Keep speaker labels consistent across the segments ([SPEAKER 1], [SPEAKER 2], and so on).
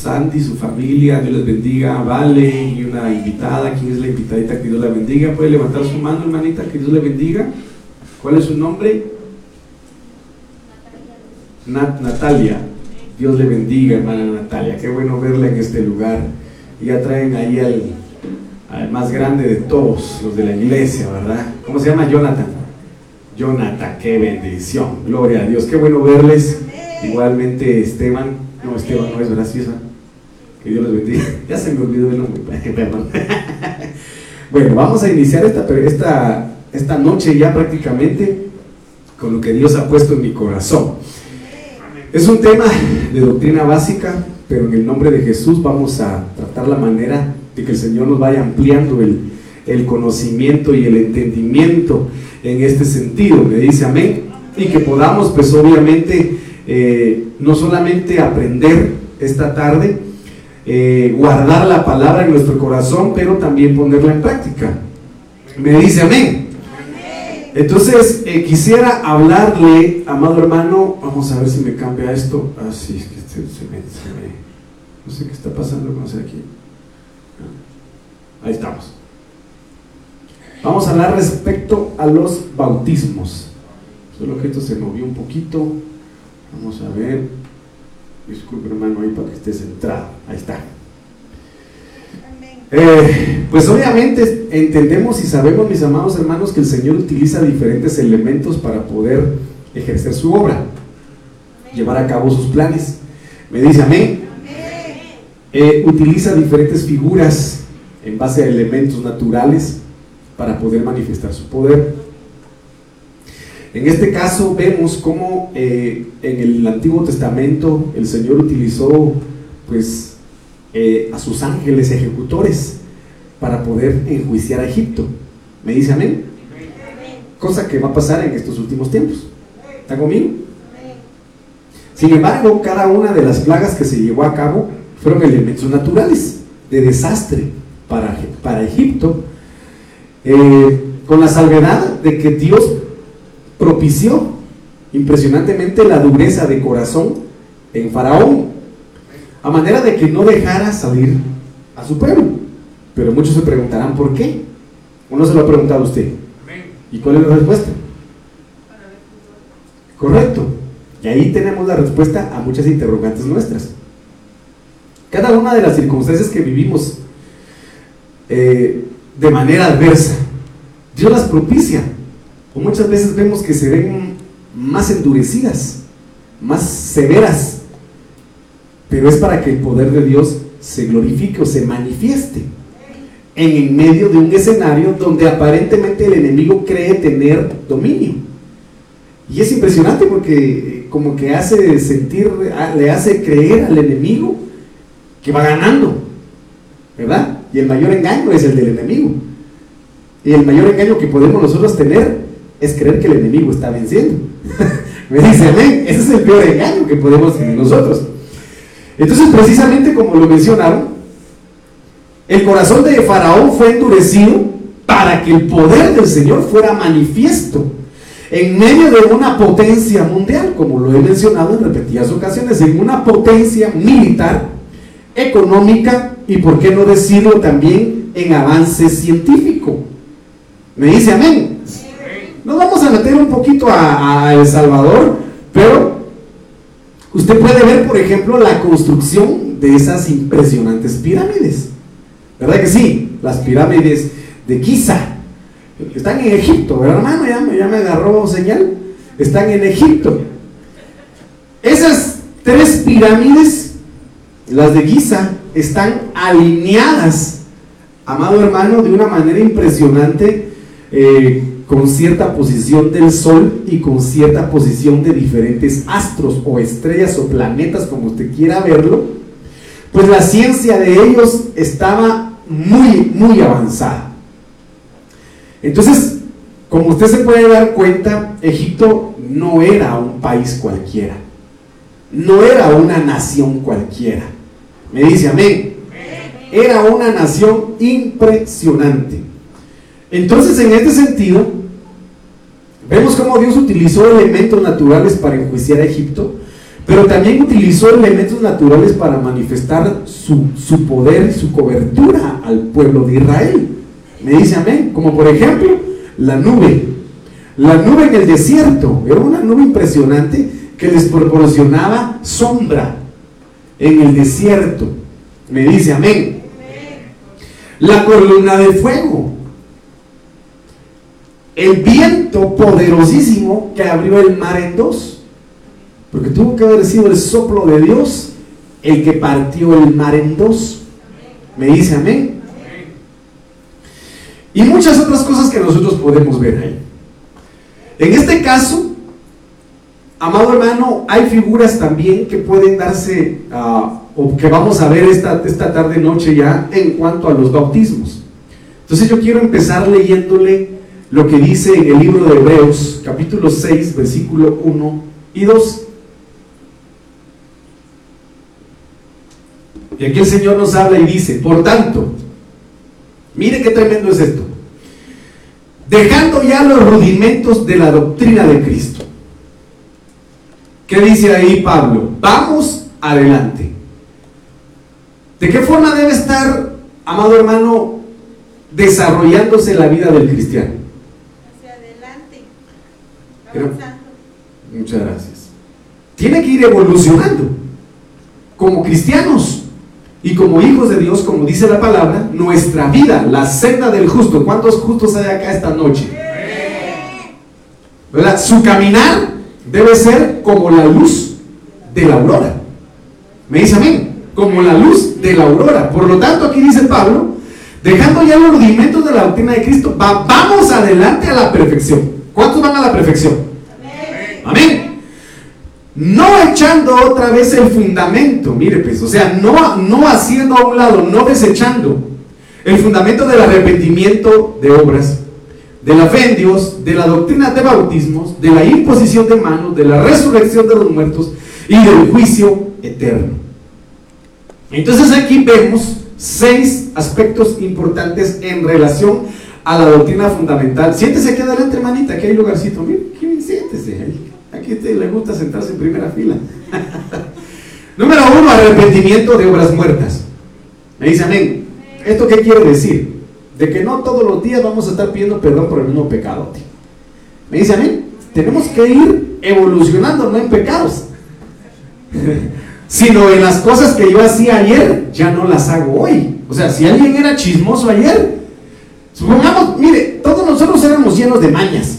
[SPEAKER 1] Sandy, su familia, Dios les bendiga, Vale y una invitada, ¿quién es la invitadita? Que Dios la bendiga, puede levantar su mano hermanita, que Dios le bendiga. ¿Cuál es su nombre? Natalia. Dios le bendiga, hermana Natalia, qué bueno verla en este lugar. Y ya traen ahí al, más grande de todos, los de la iglesia, ¿verdad? ¿Cómo se llama? Jonathan. Jonathan, qué bendición, gloria a Dios, qué bueno verles. Igualmente Esteban, no, Esteban no es graciosa. Que Dios los bendiga. Ya se me olvidó el nombre, perdón. Bueno, vamos a iniciar esta, esta, esta noche ya prácticamente con lo que Dios ha puesto en mi corazón. Es un tema de doctrina básica, pero en el nombre de Jesús vamos a tratar la manera de que el Señor nos vaya ampliando el, el conocimiento y el entendimiento en este sentido. Me dice amén. Y que podamos, pues obviamente, eh, no solamente aprender esta tarde, eh, guardar la palabra en nuestro corazón, pero también ponerla en práctica. Me dice amén. Entonces, eh, quisiera hablarle, amado hermano, vamos a ver si me cambia esto. Ah, sí, es que se, me, no sé qué está pasando con aquí. Ahí estamos. Vamos a hablar respecto a los bautismos. Solo que esto se movió un poquito. Vamos a ver. Disculpe, hermano, ahí para que esté centrado. Ahí está. Eh, pues obviamente entendemos y sabemos, mis amados hermanos, que el Señor utiliza diferentes elementos para poder ejercer su obra, llevar a cabo sus planes. Me dice amén. Eh, utiliza diferentes figuras en base a elementos naturales para poder manifestar su poder. En este caso vemos cómo eh, en el Antiguo Testamento el Señor utilizó pues eh, a sus ángeles ejecutores para poder enjuiciar a Egipto. ¿Me dice amén? Cosa que va a pasar en estos últimos tiempos. ¿Está conmigo? Sin embargo, cada una de las plagas que se llevó a cabo fueron elementos naturales de desastre para, para Egipto, eh, con la salvedad de que Dios propició impresionantemente la dureza de corazón en Faraón, a manera de que no dejara salir a su pueblo. Pero muchos se preguntarán por qué. Uno se lo ha preguntado a usted. ¿Y cuál es la respuesta? Correcto. Y ahí tenemos la respuesta a muchas interrogantes nuestras. Cada una de las circunstancias que vivimos eh, de manera adversa, Dios las propicia o muchas veces vemos que se ven más endurecidas, más severas, pero es para que el poder de Dios se glorifique o se manifieste en medio de un escenario donde aparentemente el enemigo cree tener dominio. Y es impresionante porque eh, como que hace sentir, ah, le hace creer al enemigo que va ganando, ¿verdad? Y el mayor engaño es el del enemigo. Y el mayor engaño que podemos nosotros tener es creer que el enemigo está venciendo. Me dice, amén, ese es el peor engaño que podemos tener nosotros. Entonces, precisamente como lo mencionaron, el corazón de Faraón fue endurecido para que el poder del Señor fuera manifiesto en medio de una potencia mundial, como lo he mencionado en repetidas ocasiones, en una potencia militar, económica y, por qué no decirlo, también en avance científico. Me dice amén. Nos vamos a meter un poquito a, El Salvador, pero usted puede ver, por ejemplo, la construcción de esas impresionantes pirámides. ¿Verdad que sí? Las pirámides de Giza. Están en Egipto, ¿verdad, hermano? Ya, me agarró señal. Están en Egipto. Esas tres pirámides, las de Giza, están alineadas, amado hermano, de una manera impresionante. Eh, con cierta posición del Sol y con cierta posición de diferentes astros o estrellas o planetas, como usted quiera verlo, pues la ciencia de ellos estaba muy, muy avanzada. Entonces, como usted se puede dar cuenta, Egipto no era un país cualquiera, no era una nación cualquiera. Me dice amén. Era una nación impresionante. Entonces, en este sentido, Vemos cómo Dios utilizó elementos naturales para enjuiciar a Egipto, pero también utilizó elementos naturales para manifestar su, su poder y su cobertura al pueblo de Israel. Me dice amén, como por ejemplo la nube. La nube en el desierto era una nube impresionante que les proporcionaba sombra en el desierto. Me dice amén. La columna de fuego. El viento poderosísimo que abrió el mar en dos. Porque tuvo que haber sido el soplo de Dios el que partió el mar en dos. Me dice amén. Y muchas otras cosas que nosotros podemos ver ahí. En este caso, amado hermano, hay figuras también que pueden darse, uh, o que vamos a ver esta, esta tarde noche ya, en cuanto a los bautismos. Entonces yo quiero empezar leyéndole lo que dice en el libro de Hebreos, capítulo 6, versículo 1 y 2. Y aquí el Señor nos habla y dice, por tanto, mire qué tremendo es esto, dejando ya los rudimentos de la doctrina de Cristo. ¿Qué dice ahí Pablo? Vamos adelante. ¿De qué forma debe estar, amado hermano, desarrollándose la vida del cristiano? Muchas gracias. Tiene que ir evolucionando. Como cristianos y como hijos de Dios, como dice la palabra, nuestra vida, la senda del justo. ¿Cuántos justos hay acá esta noche? ¿Verdad? Su caminar debe ser como la luz de la aurora. ¿Me dice amén? Como la luz de la aurora. Por lo tanto, aquí dice Pablo, dejando ya los rudimentos de la doctrina de Cristo, va- vamos adelante a la perfección. ¿Cuántos van a la perfección? Amén. No echando otra vez el fundamento, mire pues, o sea, no, no haciendo a un lado, no desechando el fundamento del arrepentimiento de obras, de la fe en Dios, de la doctrina de bautismos, de la imposición de manos, de la resurrección de los muertos y del juicio eterno. Entonces aquí vemos seis aspectos importantes en relación a la doctrina fundamental. Siéntese aquí adelante, hermanita, aquí hay lugarcito. Mire, aquí siéntese. Aquí usted le gusta sentarse en primera fila. Número uno, arrepentimiento de obras muertas. Me dice amén. ¿Esto qué quiere decir? De que no todos los días vamos a estar pidiendo perdón por el mismo pecado. Me dice amén. Tenemos que ir evolucionando, no en pecados, sino en las cosas que yo hacía ayer, ya no las hago hoy. O sea, si alguien era chismoso ayer, supongamos, mire, todos nosotros éramos llenos de mañas.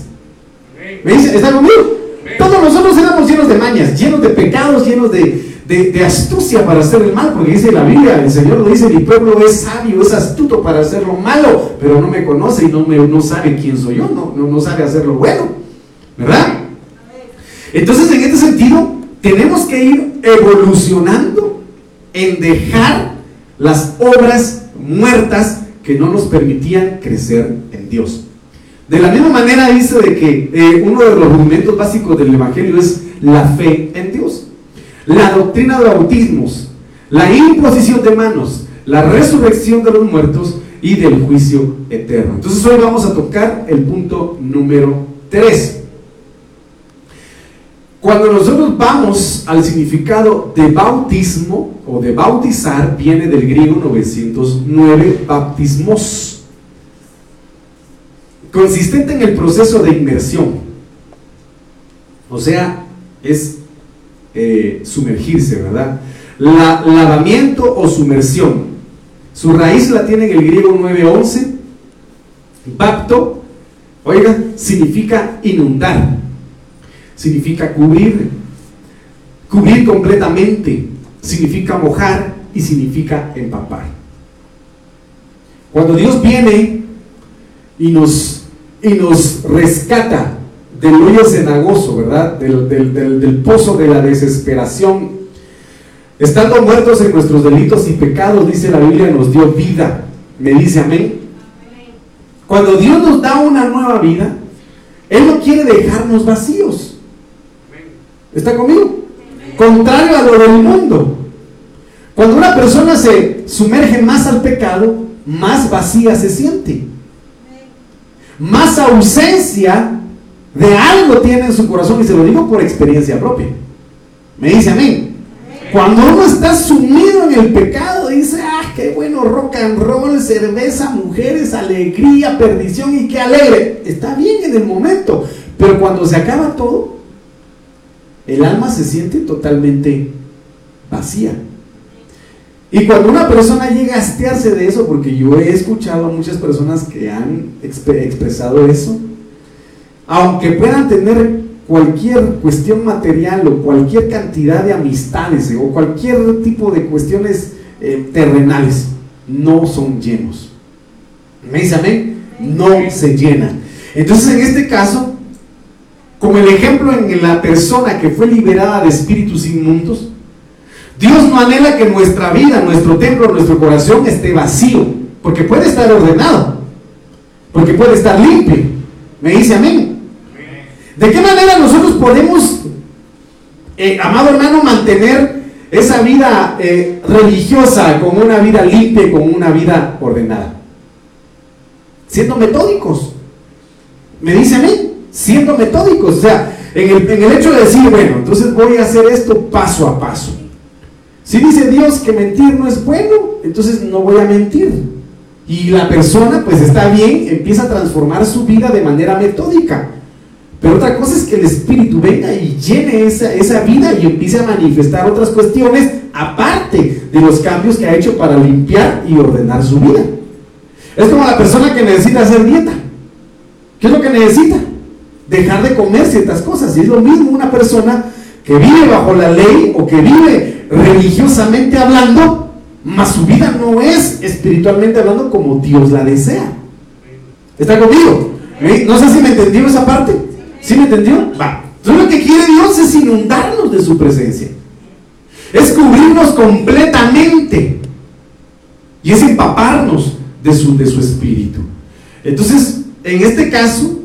[SPEAKER 1] ¿Me dice? ¿Está conmigo? Todos nosotros éramos llenos de mañas, llenos de pecados, llenos de, de- de astucia para hacer el mal, porque dice la Biblia, el Señor lo dice, mi pueblo es sabio, es astuto para hacer lo malo, pero no me conoce y no, me, no sabe quién soy yo, no, no, no sabe hacer lo bueno, ¿verdad? Entonces, en este sentido, tenemos que ir evolucionando en dejar las obras muertas que no nos permitían crecer en Dios. De la misma manera dice de que eh, uno de los rudimentos básicos del Evangelio es la fe en Dios. La doctrina de bautismos, la imposición de manos, la resurrección de los muertos y del juicio eterno. Entonces hoy vamos a tocar el punto número 3. Cuando nosotros vamos al significado de bautismo o de bautizar, viene del griego 909, baptismos consistente en el proceso de inmersión. O sea, es eh, sumergirse, ¿verdad? La- lavamiento o sumersión. Su raíz la tiene en el griego 911. Bapto, oiga, significa inundar, significa cubrir, cubrir completamente, significa mojar y significa empapar. Cuando Dios viene y nos, y nos rescata del hoyo cenagoso, ¿verdad? Del, del- del- del pozo de la desesperación. Estando muertos en nuestros delitos y pecados, dice la Biblia, nos dio vida. Me dice amén. Cuando Dios nos da una nueva vida, Él no quiere dejarnos vacíos. ¿Está conmigo? Contrario a lo del mundo. Cuando una persona se sumerge más al pecado, más vacía se siente. Más ausencia de algo tiene en su corazón y se lo digo por experiencia propia. Me dice amén. Cuando uno está sumido en el pecado, dice, ah, qué bueno, rock and roll, cerveza, mujeres, alegría, perdición y qué alegre. Está bien en el momento, pero cuando se acaba todo, el alma se siente totalmente vacía. Y cuando una persona llega a hastearse de eso, porque yo he escuchado a muchas personas que han expresado eso, aunque puedan tener cualquier cuestión material o cualquier cantidad de amistades o cualquier tipo de cuestiones eh, terrenales, no son llenos. ¿Me dice amén? No se llenan. Entonces, en este caso, como el ejemplo en la persona que fue liberada de espíritus inmundos, Dios no anhela que nuestra vida, nuestro templo, nuestro corazón esté vacío, porque puede estar ordenado, porque puede estar limpio. Me dice amén. ¿De qué manera nosotros podemos, eh, amado hermano, mantener esa vida eh, religiosa con una vida limpia, con una vida ordenada? Siendo metódicos. Me dice amén. Siendo metódicos. O sea, en el, en el hecho de decir, bueno, entonces voy a hacer esto paso a paso. Si dice Dios que mentir no es bueno, entonces no voy a mentir. Y la persona, pues está bien, empieza a transformar su vida de manera metódica. Pero otra cosa es que el Espíritu venga y llene esa, esa vida y empiece a manifestar otras cuestiones aparte de los cambios que ha hecho para limpiar y ordenar su vida. Es como la persona que necesita hacer dieta. ¿Qué es lo que necesita? Dejar de comer ciertas cosas. Y es lo mismo una persona que vive bajo la ley o que vive religiosamente hablando, mas su vida no es espiritualmente hablando como Dios la desea. ¿Está conmigo? No sé si me entendió esa parte. ¿Sí me entendió? Va. Entonces lo que quiere Dios es inundarnos de su presencia. Es cubrirnos completamente. Y es empaparnos de su, de su espíritu. Entonces, en este caso,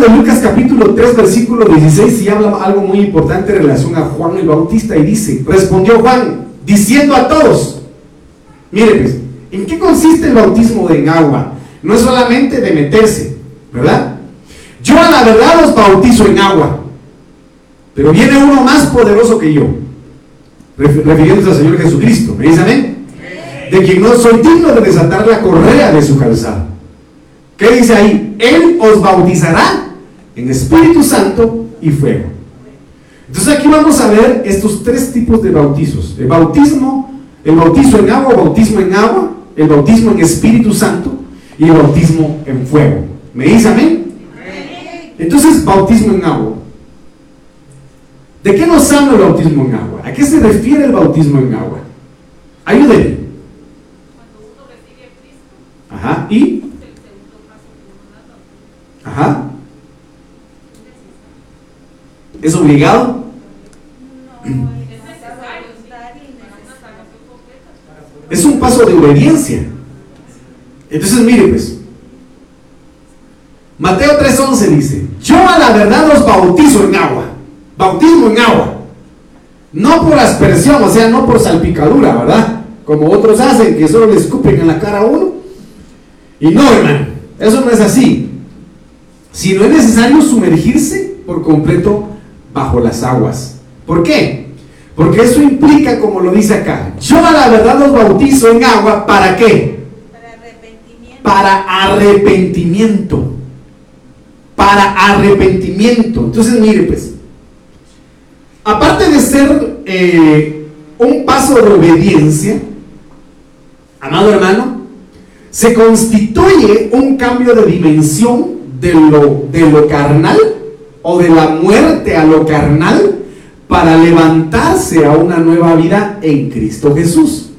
[SPEAKER 1] De Lucas capítulo 3 versículo 16 y habla algo muy importante en relación a Juan el Bautista y dice, respondió Juan diciendo a todos, mire pues, ¿en qué consiste el bautismo en agua? No es solamente de meterse, ¿verdad? Yo a la verdad los bautizo en agua, pero viene uno más poderoso que yo, refiriéndose al Señor Jesucristo, ¿me dice amén? De quien no soy digno de desatar la correa de su calzado. ¿Qué dice ahí? Él os bautizará en Espíritu Santo y fuego. Entonces aquí vamos a ver estos tres tipos de bautizos. El bautismo, el bautismo en agua, bautismo en agua, el bautismo en Espíritu Santo y el bautismo en fuego. ¿Me dice amén? Entonces, bautismo en agua. ¿De qué nos habla el bautismo en agua? ¿A qué se refiere el bautismo en agua? Ayúdenme. Ajá. ¿Y? Ajá. ¿Es obligado? Es un paso de obediencia. Entonces, mire pues. Mateo 3:11 dice, yo a la verdad los bautizo en agua. Bautismo en agua. No por aspersión, o sea, no por salpicadura, ¿verdad? Como otros hacen, que solo le escupen en la cara a uno. Y no, hermano, eso no es así si no es necesario sumergirse por completo bajo las aguas. ¿Por qué? Porque eso implica, como lo dice acá, yo a la verdad los bautizo en agua, ¿para qué? Para arrepentimiento. Para arrepentimiento. Para arrepentimiento. Entonces, mire pues, aparte de ser eh, un paso de obediencia, amado hermano, se constituye un cambio de dimensión de lo, de lo carnal o de la muerte a lo carnal para levantarse a una nueva vida en Cristo Jesús.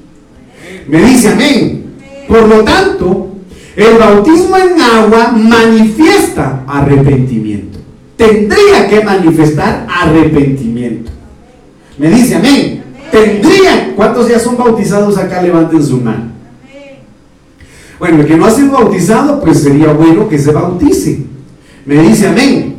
[SPEAKER 1] Me dice amén. Por lo tanto, el bautismo en agua manifiesta arrepentimiento. Tendría que manifestar arrepentimiento. Me dice amén. Tendría. ¿Cuántos ya son bautizados acá? Levanten su mano. Bueno, el que no ha sido bautizado, pues sería bueno que se bautice. Me dice amén.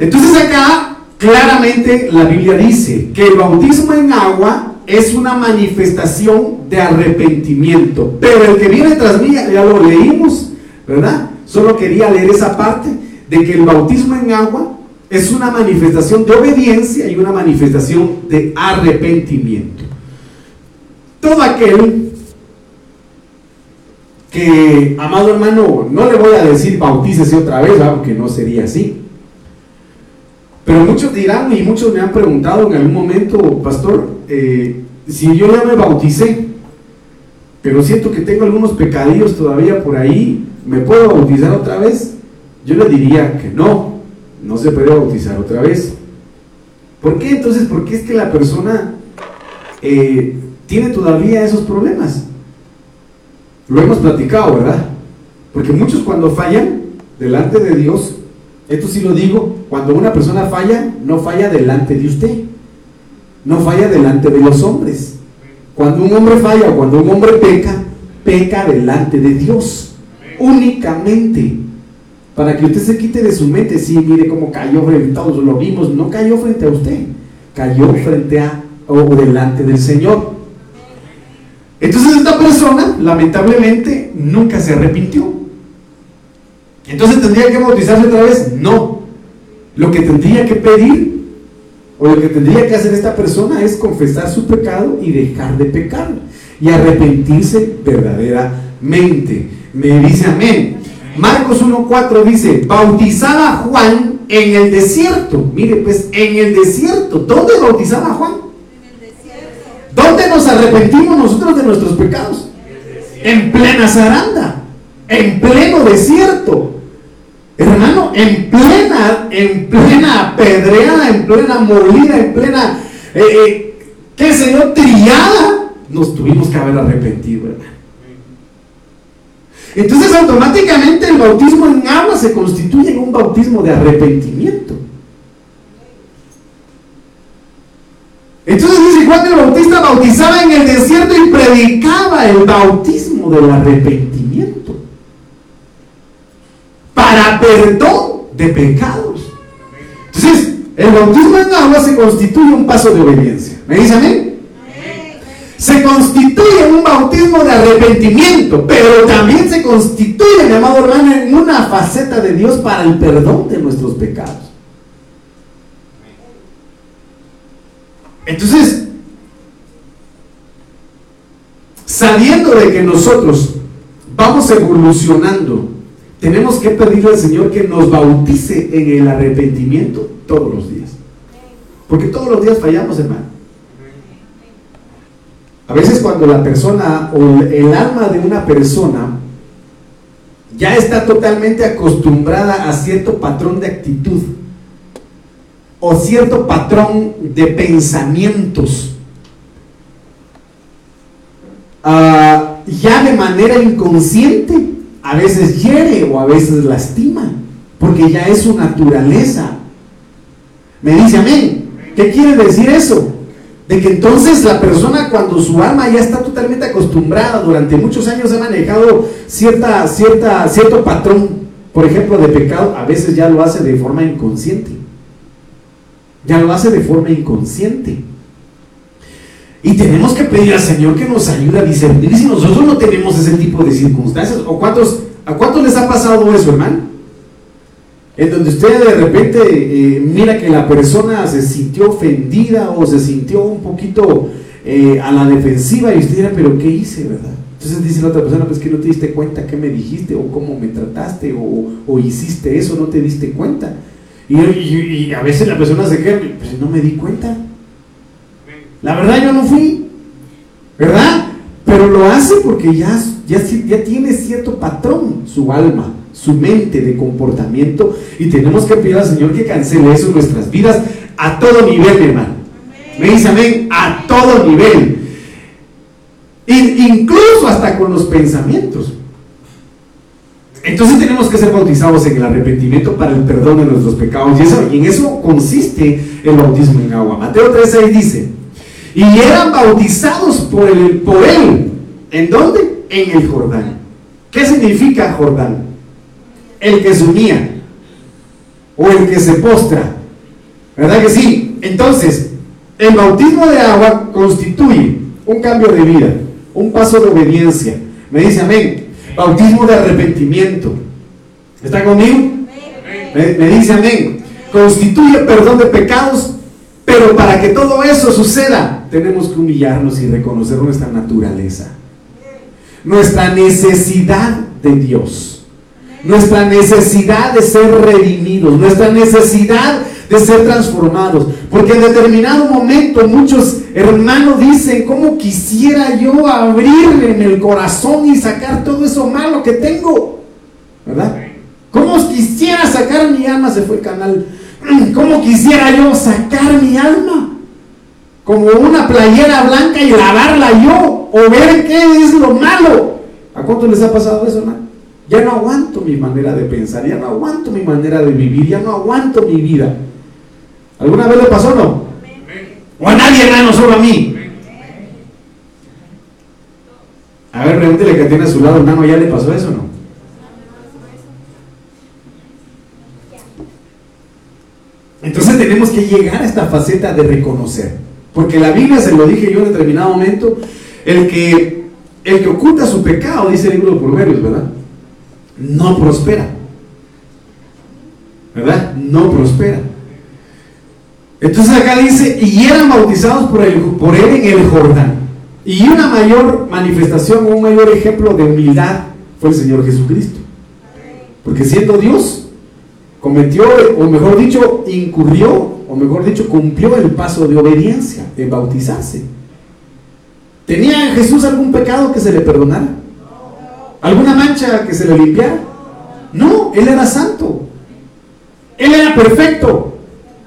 [SPEAKER 1] Entonces acá claramente la Biblia dice que el bautismo en agua es una manifestación de arrepentimiento. Pero el que viene tras mí, ya lo leímos, ¿verdad? Solo quería leer esa parte de que el bautismo en agua es una manifestación de obediencia y una manifestación de arrepentimiento. Todo aquel que, amado hermano, no le voy a decir bautícese otra vez, aunque no sería así. Pero muchos dirán y muchos me han preguntado en algún momento, pastor, eh, si yo ya me bauticé, pero siento que tengo algunos pecadillos todavía por ahí, ¿me puedo bautizar otra vez? Yo le diría que no, no se puede bautizar otra vez. ¿Por qué entonces? Porque es que la persona eh, tiene todavía esos problemas. Lo hemos platicado, ¿verdad? Porque muchos cuando fallan delante de Dios, esto sí lo digo, cuando una persona falla, no falla delante de usted, no falla delante de los hombres. Cuando un hombre falla, cuando un hombre peca, peca delante de Dios, únicamente. Para que usted se quite de su mente, sí, mire cómo cayó frente a todos, lo vimos, no cayó frente a usted, cayó frente a o delante del Señor. Entonces esta persona, lamentablemente, nunca se arrepintió. Entonces tendría que bautizarse otra vez. No. Lo que tendría que pedir o lo que tendría que hacer esta persona es confesar su pecado y dejar de pecar y arrepentirse verdaderamente. Me dice amén. Marcos 1.4 dice, bautizaba Juan en el desierto. Mire, pues en el desierto. ¿Dónde bautizaba Juan? ¿Dónde nos arrepentimos nosotros de nuestros pecados? En plena zaranda, en pleno desierto. Hermano, en plena, en plena pedreada, en plena molida, en plena, eh, eh, qué sé yo, triada, nos tuvimos que haber arrepentido, hermano. Entonces automáticamente el bautismo en agua se constituye en un bautismo de arrepentimiento. Entonces dice Juan el Bautista bautizaba en el desierto y predicaba el bautismo del arrepentimiento para perdón de pecados. Entonces, el bautismo en agua se constituye un paso de obediencia. ¿Me dice amén? Se constituye un bautismo de arrepentimiento, pero también se constituye, mi amado hermano, en una faceta de Dios para el perdón de nuestros pecados. Entonces, sabiendo de que nosotros vamos evolucionando, tenemos que pedirle al Señor que nos bautice en el arrepentimiento todos los días. Porque todos los días fallamos, hermano. A veces cuando la persona o el alma de una persona ya está totalmente acostumbrada a cierto patrón de actitud, o cierto patrón de pensamientos, ah, ya de manera inconsciente, a veces hiere o a veces lastima, porque ya es su naturaleza. Me dice amén. ¿Qué quiere decir eso? De que entonces la persona cuando su alma ya está totalmente acostumbrada, durante muchos años ha manejado cierta, cierta, cierto patrón, por ejemplo, de pecado, a veces ya lo hace de forma inconsciente. Ya lo hace de forma inconsciente. Y tenemos que pedir al Señor que nos ayude a discernir si nosotros no tenemos ese tipo de circunstancias. ¿O cuántos, ¿A cuántos les ha pasado eso, hermano? En donde usted de repente eh, mira que la persona se sintió ofendida o se sintió un poquito eh, a la defensiva y usted dirá, pero ¿qué hice, verdad? Entonces dice la otra persona, pues que no te diste cuenta qué me dijiste o cómo me trataste o, o hiciste eso, no te diste cuenta. Y, a veces la persona se queda, pues no me di cuenta. La verdad yo no fui, ¿verdad? Pero lo hace porque ya, tiene cierto patrón su alma, su mente de comportamiento y tenemos que pedir al Señor que cancele eso en nuestras vidas a todo nivel, hermano. Me dice amén, a todo nivel. incluso hasta con los pensamientos. Entonces tenemos que ser bautizados en el arrepentimiento para el perdón de nuestros pecados. Y, eso, en eso consiste el bautismo en agua. Mateo 3.6 dice, y eran bautizados por, el, por él. ¿En dónde? En el Jordán. ¿Qué significa Jordán? El que se unía o el que se postra. ¿Verdad que sí? Entonces, el bautismo de agua constituye un cambio de vida, un paso de obediencia. Me dice amén bautismo de arrepentimiento. ¿Está conmigo? Me, dice amén. constituye perdón de pecados, pero para que todo eso suceda, tenemos que humillarnos y reconocer nuestra naturaleza, nuestra necesidad de Dios, nuestra necesidad de ser redimidos, nuestra necesidad de ser transformados. Porque en determinado momento muchos hermanos dicen, ¿cómo quisiera yo abrirme en el corazón y sacar todo eso malo que tengo? ¿Verdad? ¿Cómo quisiera sacar mi alma? Se fue el canal. ¿Cómo quisiera yo sacar mi alma? Como una playera blanca y lavarla yo. O ver qué es lo malo. ¿A cuánto les ha pasado eso, hermano? Ya no aguanto mi manera de pensar, ya no aguanto mi manera de vivir, ya no aguanto mi vida. ¿Alguna vez le pasó o no? ¿O a nadie, hermano, solo a mí? A ver, pregúntele que tiene a su lado, hermano, ¿ya le pasó eso o no? Entonces tenemos que llegar a esta faceta de reconocer. Porque la Biblia, se lo dije yo en determinado momento, el que, el que oculta su pecado, dice el libro de Proverbios, ¿verdad? No prospera. ¿Verdad? No prospera. Entonces acá dice, y eran bautizados por, el, por él en el Jordán. Y una mayor manifestación, un mayor ejemplo de humildad fue el Señor Jesucristo. Porque siendo Dios, cometió, o mejor dicho, incurrió, o mejor dicho, cumplió el paso de obediencia en bautizarse. ¿Tenía Jesús algún pecado que se le perdonara? ¿Alguna mancha que se le limpiara? No, Él era santo. Él era perfecto.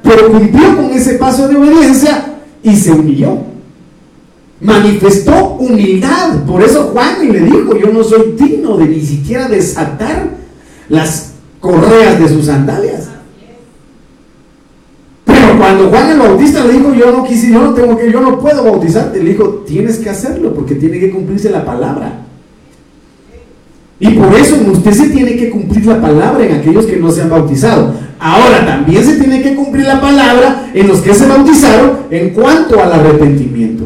[SPEAKER 1] Pero cumplió con ese paso de obediencia y se humilló. Manifestó humildad. Por eso Juan le dijo, yo no soy digno de ni siquiera desatar las correas de sus sandalias. Cuando Juan el Bautista le dijo, yo no quise, yo no tengo que, yo no puedo bautizarte, le dijo, tienes que hacerlo porque tiene que cumplirse la palabra. Y por eso usted se tiene que cumplir la palabra en aquellos que no se han bautizado. Ahora también se tiene que cumplir la palabra en los que se bautizaron en cuanto al arrepentimiento.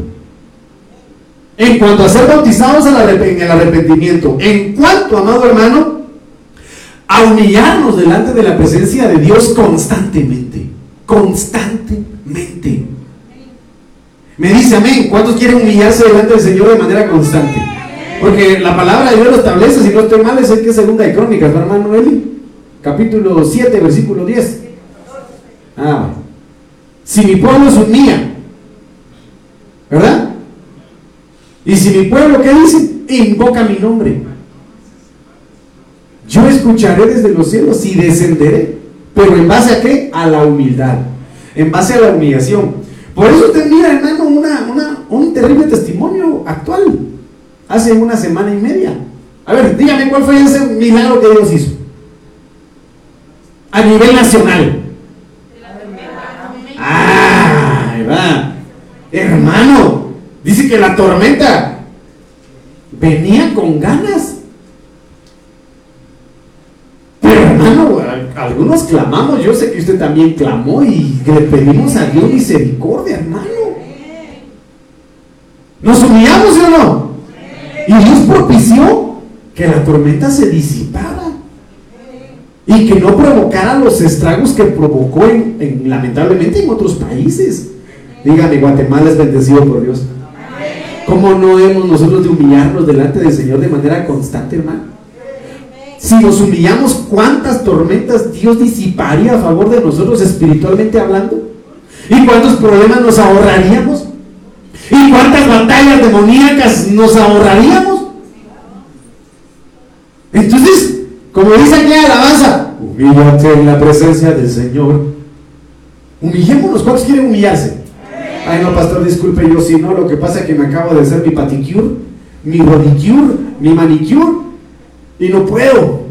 [SPEAKER 1] En cuanto a ser bautizados en el arrepentimiento. En cuanto, amado hermano, a humillarnos delante de la presencia de Dios constantemente. Constantemente. Me dice amén. ¿Cuántos quieren humillarse delante del Señor de manera constante? Porque la palabra de Dios lo establece, si no estoy mal, es el que es segunda de crónicas, ¿no, hermano Eli? Capítulo 7, versículo 10. Ah, si mi pueblo es un mía, ¿verdad? Y si mi pueblo, ¿qué dice? Invoca mi nombre. Yo escucharé desde los cielos y descenderé. Pero en base a qué? A la humildad. En base a la humillación. Por eso usted mira, hermano, una, un terrible testimonio actual. Hace una semana y media. A ver, dígame cuál fue ese milagro que Dios hizo. A nivel nacional. Ah, va. Hermano, dice que la tormenta venía con ganas. Pero hermano, algunos clamamos, yo sé que usted también clamó y le pedimos a Dios misericordia, hermano. ¿Nos humillamos o no? Y Dios propició que la tormenta se disipara y que no provocara los estragos que provocó en, lamentablemente en otros países. Dígame, Guatemala es bendecido por Dios. ¿Cómo no hemos nosotros de humillarnos delante del Señor de manera constante, hermano? Si nos humillamos, ¿cuántas tormentas Dios disiparía a favor de nosotros espiritualmente hablando? ¿Y cuántos problemas nos ahorraríamos? ¿Y cuántas batallas demoníacas nos ahorraríamos? Entonces, como dice aquí la alabanza, humíllate en la presencia del Señor. Humillémonos. ¿Cuántos quieren humillarse? Ay, no, pastor, disculpe, yo si no, lo que pasa es que me acabo de hacer mi paticure, mi rodicure, mi manicure, y no puedo.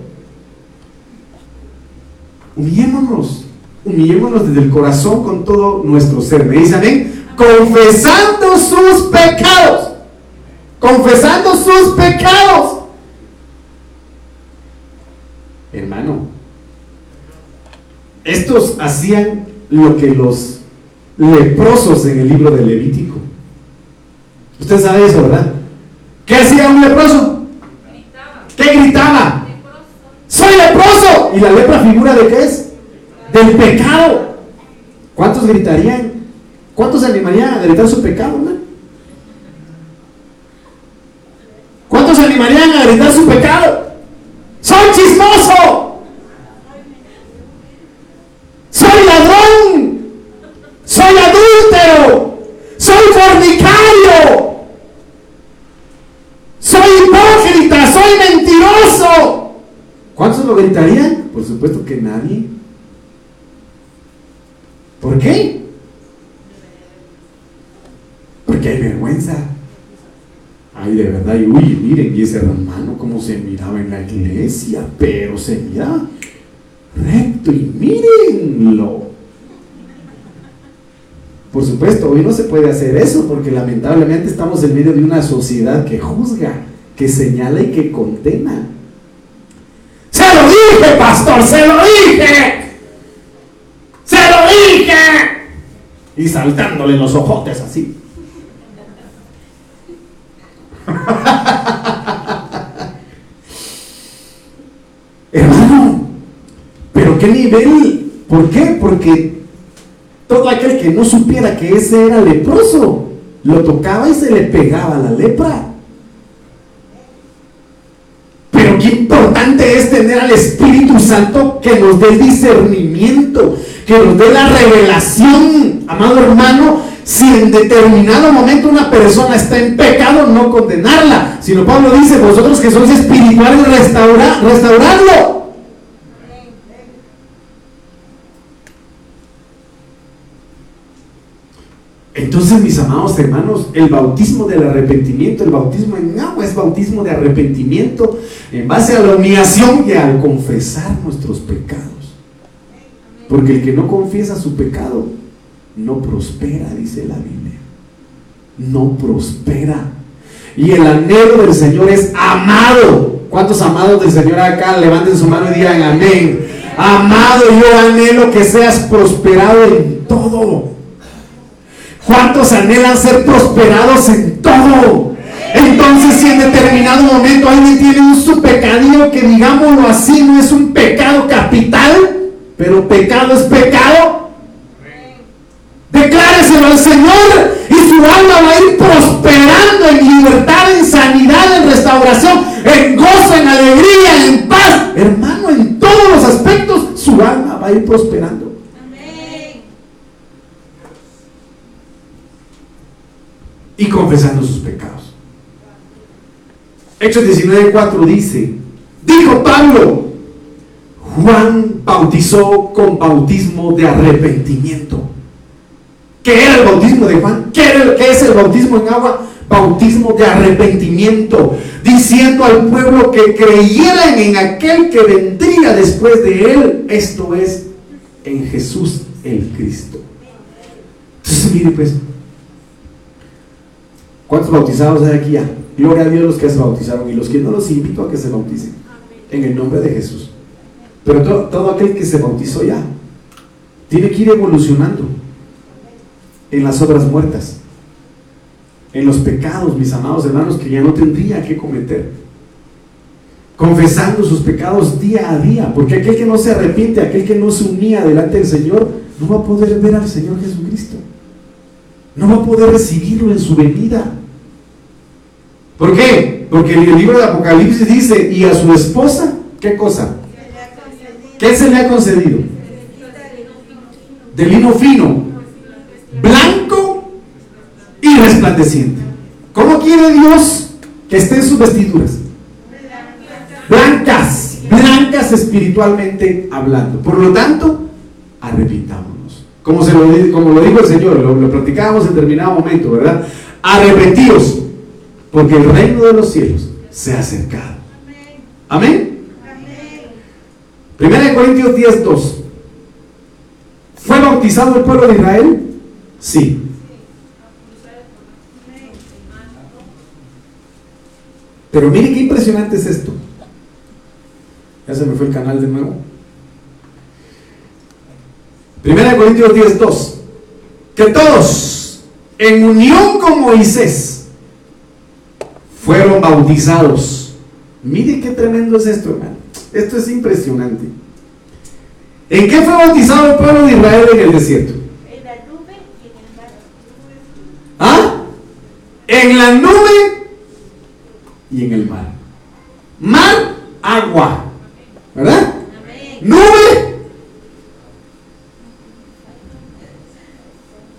[SPEAKER 1] Humillémonos. Humillémonos desde el corazón con todo nuestro ser. ¿Me dicen amén? confesando sus pecados. Confesando sus pecados. Hermano, estos hacían lo que los leprosos en el libro de Levítico. Usted sabe eso, ¿verdad? ¿Qué hacía un leproso? ¿Qué gritaba? Soy leproso. ¿Y la lepra figura de qué es? del pecado. ¿Cuántos gritarían? ¿Cuántos animarían a gritar su pecado? No? ¿Cuántos animarían a gritar su pecado? ¡Soy chismoso! ¿Cuántos lo gritarían? Por supuesto que nadie. ¿Por qué? Porque hay vergüenza. Ay, de verdad, y uy, miren, y ese hermano cómo se miraba en la iglesia, pero se miraba recto y mírenlo. Por supuesto, hoy no se puede hacer eso porque lamentablemente estamos en medio de una sociedad que juzga, que señala y que condena. Pastor, se lo dije. Se lo dije. Y saltándole los ojotes así. Hermano, pero qué nivel, ¿por qué? Porque todo aquel que no supiera que ese era leproso, lo tocaba y se le pegaba la lepra. Pero qué es tener al Espíritu Santo que nos dé discernimiento, que nos dé la revelación, amado hermano, si en determinado momento una persona está en pecado, no condenarla, sino Pablo dice, vosotros que sois espirituales, restaurar, restaurarlo. Entonces, mis amados hermanos, el bautismo del arrepentimiento, el bautismo en agua es bautismo de arrepentimiento en base a la humillación y al confesar nuestros pecados. Porque el que no confiesa su pecado no prospera, dice la Biblia. No prospera. Y el anhelo del Señor es amado. ¿Cuántos amados del Señor acá levanten su mano y digan amén? Amado, yo anhelo que seas prosperado en todo. ¿Cuántos anhelan ser prosperados en todo? Entonces, si en determinado momento alguien tiene un su pecadillo que digámoslo así, no es un pecado capital, pero pecado es pecado, Decláreselo al Señor y su alma va a ir prosperando en libertad, en sanidad, en restauración, en gozo, en alegría, en paz. Hermano, en todos los aspectos su alma va a ir prosperando. Y confesando sus pecados. Hechos 19:4 dice, dijo Pablo, Juan bautizó con bautismo de arrepentimiento ¿Qué era el bautismo de Juan? ¿Qué, es el bautismo en agua? Bautismo de arrepentimiento, diciendo al pueblo que creyeran en aquel que vendría después de él, esto es, en Jesús el Cristo. Entonces, mire pues, ¿cuántos bautizados hay aquí ya? Gloria a Dios los que se bautizaron y los que no los invito a que se bauticen, en el nombre de Jesús. Pero todo, todo aquel que se bautizó ya, tiene que ir evolucionando en las obras muertas, en los pecados, mis amados hermanos, que ya no tendría que cometer. Confesando sus pecados día a día, porque aquel que no se arrepiente, aquel que no se unía delante del Señor, no va a poder ver al Señor Jesucristo. No va a poder recibirlo en su venida. ¿Por qué? Porque el libro de Apocalipsis dice, y a su esposa, ¿qué cosa? ¿Qué se le ha concedido? De lino fino blanco y resplandeciente. ¿Cómo quiere Dios que estén sus vestiduras? Blancas, blancas espiritualmente hablando. Por lo tanto, arrepentámonos. Como, se lo, como lo dijo el Señor, lo, lo platicábamos en determinado momento, ¿verdad? Arrepentidos, porque el reino de los cielos se ha acercado. Amén. Primera de Corintios 10, 2. ¿Fue bautizado el pueblo de Israel? Sí. Pero mire qué impresionante es esto. Ya se me fue el canal de nuevo. Primera de Corintios 10, 2. Que todos, en unión con Moisés, fueron bautizados. Mire qué tremendo es esto, hermano. Esto es impresionante. ¿En qué fue bautizado el pueblo de Israel en el desierto?
[SPEAKER 2] En la nube y en el mar.
[SPEAKER 1] ¿Ah? En la nube y en el mar. Mar, agua. ¿Verdad?
[SPEAKER 2] Amén.
[SPEAKER 1] Nube.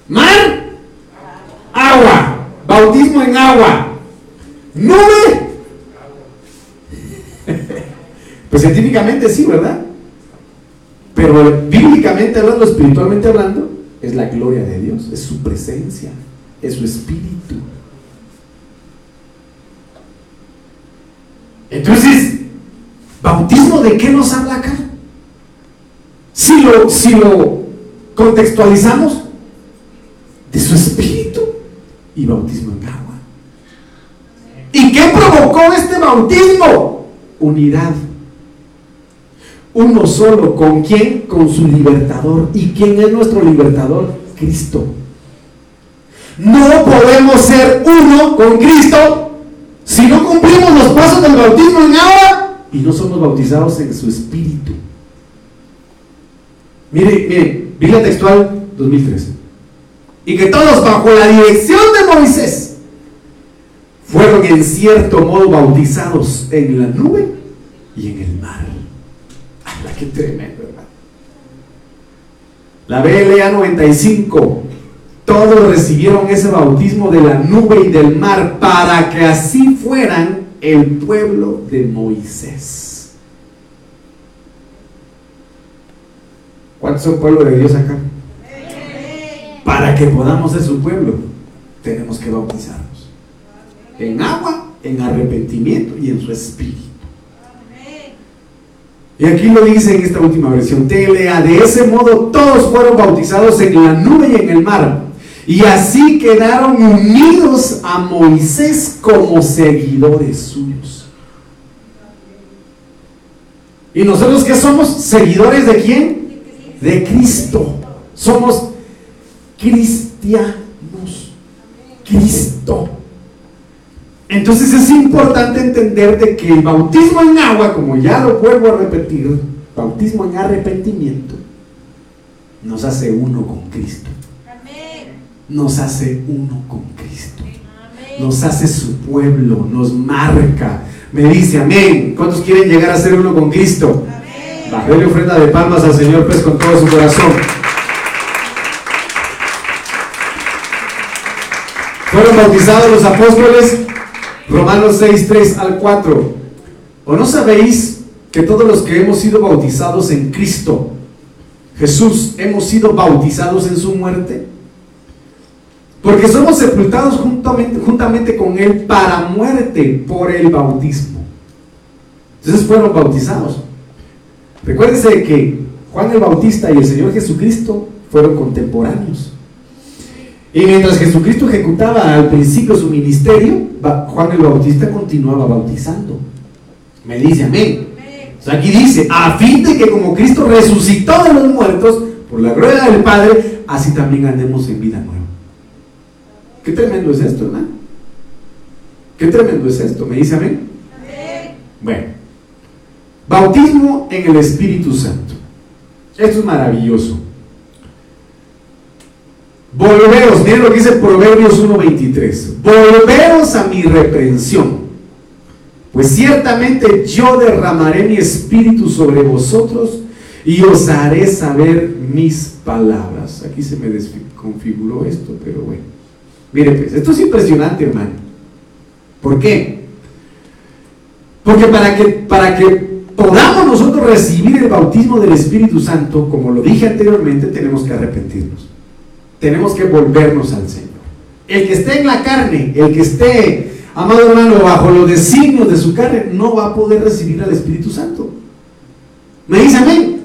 [SPEAKER 1] Mar, agua. Agua. Nube. Pues científicamente sí, ¿verdad? Pero bíblicamente hablando, espiritualmente hablando, es la gloria de Dios, es su presencia, es su espíritu. Entonces, ¿bautismo de qué nos habla acá? Si lo, si lo contextualizamos, de su espíritu y bautismo en agua. ¿Y qué provocó este bautismo? Unidad. Uno solo. ¿Con quién? Con su libertador. ¿Y quién es nuestro libertador? Cristo. No podemos ser uno con Cristo si no cumplimos los pasos del bautismo en agua y no somos bautizados en su espíritu. Mire, mire, Biblia textual 2013. Y que todos bajo la dirección de Moisés fueron en cierto modo bautizados en la nube y en el mar. ¡Hala, qué tremendo! La BLA 95. Todos recibieron ese bautismo de la nube y del mar para que así fueran el pueblo de Moisés. ¿Cuántos son pueblo de Dios acá? Para que podamos ser su pueblo, tenemos que bautizarnos. En agua, en arrepentimiento y en su espíritu. Y aquí lo dice en esta última versión, TLA, de ese modo todos fueron bautizados en la nube y en el mar. Y así quedaron unidos a Moisés como seguidores suyos. ¿Y nosotros qué somos? ¿Seguidores de quién? De Cristo. Somos cristianos. Cristo. Entonces es importante entender de que el bautismo en agua, como ya lo vuelvo a repetir, bautismo en arrepentimiento, nos hace uno con Cristo.
[SPEAKER 2] Amén.
[SPEAKER 1] Nos hace uno con Cristo.
[SPEAKER 2] Amén.
[SPEAKER 1] Nos hace su pueblo, nos marca. Me dice amén. ¿Cuántos quieren llegar a ser uno con Cristo?
[SPEAKER 2] Amén.
[SPEAKER 1] Bajéle ofrenda de palmas al Señor pues con todo su corazón. Fueron bautizados los apóstoles, Romanos 6, 3 al 4. ¿O no sabéis que todos los que hemos sido bautizados en Cristo, Jesús, hemos sido bautizados en su muerte? Porque somos sepultados juntamente, con Él para muerte por el bautismo. Entonces fueron bautizados. Recuérdense que Juan el Bautista y el Señor Jesucristo fueron contemporáneos. Y mientras Jesucristo ejecutaba al principio su ministerio, Juan el Bautista continuaba bautizando. Me dice amén. Sea, aquí dice, a fin de que como Cristo resucitó de los muertos por la gloria del Padre, así también andemos en vida nueva. Qué tremendo es esto, hermano. Qué tremendo es esto. ¿Me dice? Amén. Bueno, bautismo en el Espíritu Santo. Esto es maravilloso. Volveos, miren lo que dice Proverbios 1.23. Volveos a mi reprensión, pues ciertamente yo derramaré mi espíritu sobre vosotros y os haré saber mis palabras. Aquí se me desconfiguró esto, pero bueno. Mire pues, esto es impresionante, hermano. ¿Por qué? Porque para que, para que podamos nosotros recibir el bautismo del Espíritu Santo, como lo dije anteriormente, tenemos que arrepentirnos. Tenemos que volvernos al Señor. El que esté en la carne, el que esté, amado hermano, bajo los designios de su carne, no va a poder recibir al Espíritu Santo. ¿Me dice amén?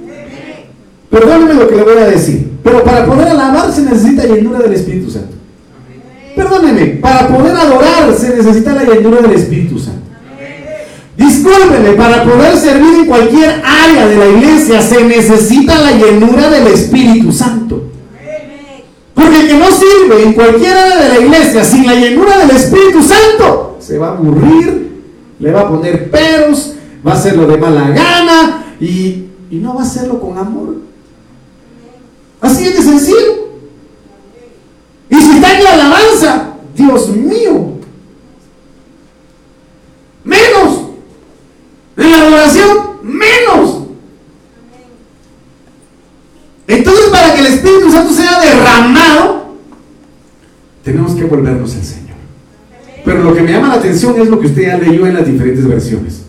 [SPEAKER 1] Perdóneme lo que le voy a decir. Pero para poder alabar se necesita llenura del Espíritu Santo. Perdóneme, para poder adorar se necesita la llenura del Espíritu Santo. Discúlpeme, para poder servir en cualquier área de la iglesia se necesita la llenura del Espíritu Santo. No sirve en cualquier área de la iglesia sin la llenura del Espíritu Santo se va a aburrir, le va a poner peros, va a hacerlo de mala gana y, y no va a hacerlo con amor. Así es de sencillo. Y si está en la alabanza, Dios mío, menos. En la adoración, menos. Entonces, para que el Espíritu Santo sea derramado, tenemos que volvernos al Señor. Pero lo que me llama la atención es lo que usted ya leyó en las diferentes versiones.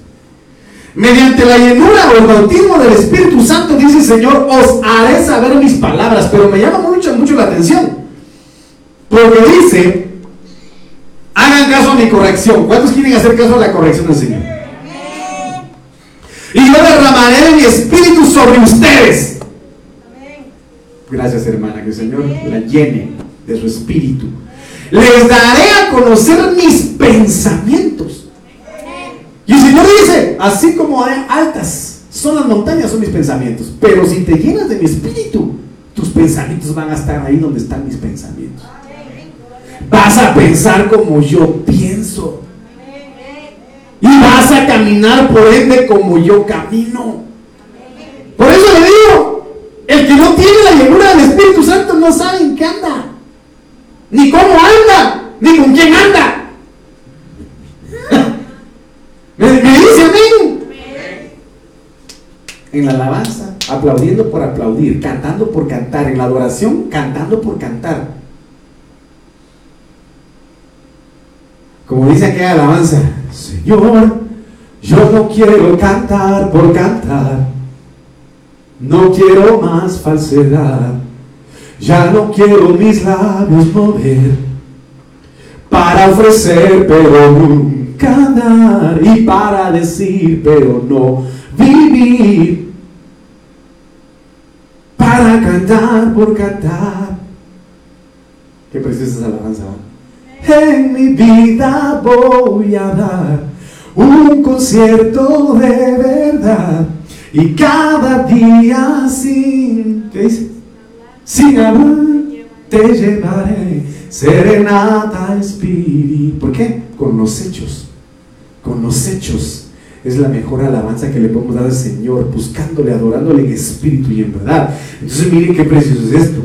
[SPEAKER 1] Mediante la llenura o el bautismo del Espíritu Santo, dice el Señor, os haré saber mis palabras. Pero me llama mucho, mucho la atención. Porque dice, hagan caso a mi corrección. ¿Cuántos quieren hacer caso a la corrección del Señor? Y yo derramaré de mi espíritu sobre ustedes. Gracias, hermana, que el Señor la llene de su espíritu. Les daré a conocer mis pensamientos. Y el Señor dice, así como altas son las montañas, son mis pensamientos. Pero si te llenas de mi espíritu, tus pensamientos van a estar ahí donde están mis pensamientos. Vas a pensar como yo pienso. Y vas a caminar por ende como yo camino. Por eso le digo, el que no tiene la llenura del Espíritu Santo no sabe en qué anda. Ni cómo anda, ni con quién anda. ¿Me, me dice amén? En la alabanza, aplaudiendo por aplaudir, cantando por cantar, en la adoración, cantando por cantar. Como dice aquella alabanza, Señor, yo no quiero cantar por cantar, no quiero más falsedad, ya no quiero mis labios mover para ofrecer pero nunca dar y para decir pero no vivir, para cantar por cantar. Qué preciosa esa alabanza. En mi vida voy a dar un concierto de verdad y cada día sin, ¿qué dice? Sin hablar te llevaré serenata espíritu. ¿Por qué? Con los hechos, con los hechos. Es la mejor alabanza que le podemos dar al Señor, buscándole, adorándole en espíritu y en verdad. Entonces miren qué precioso es esto.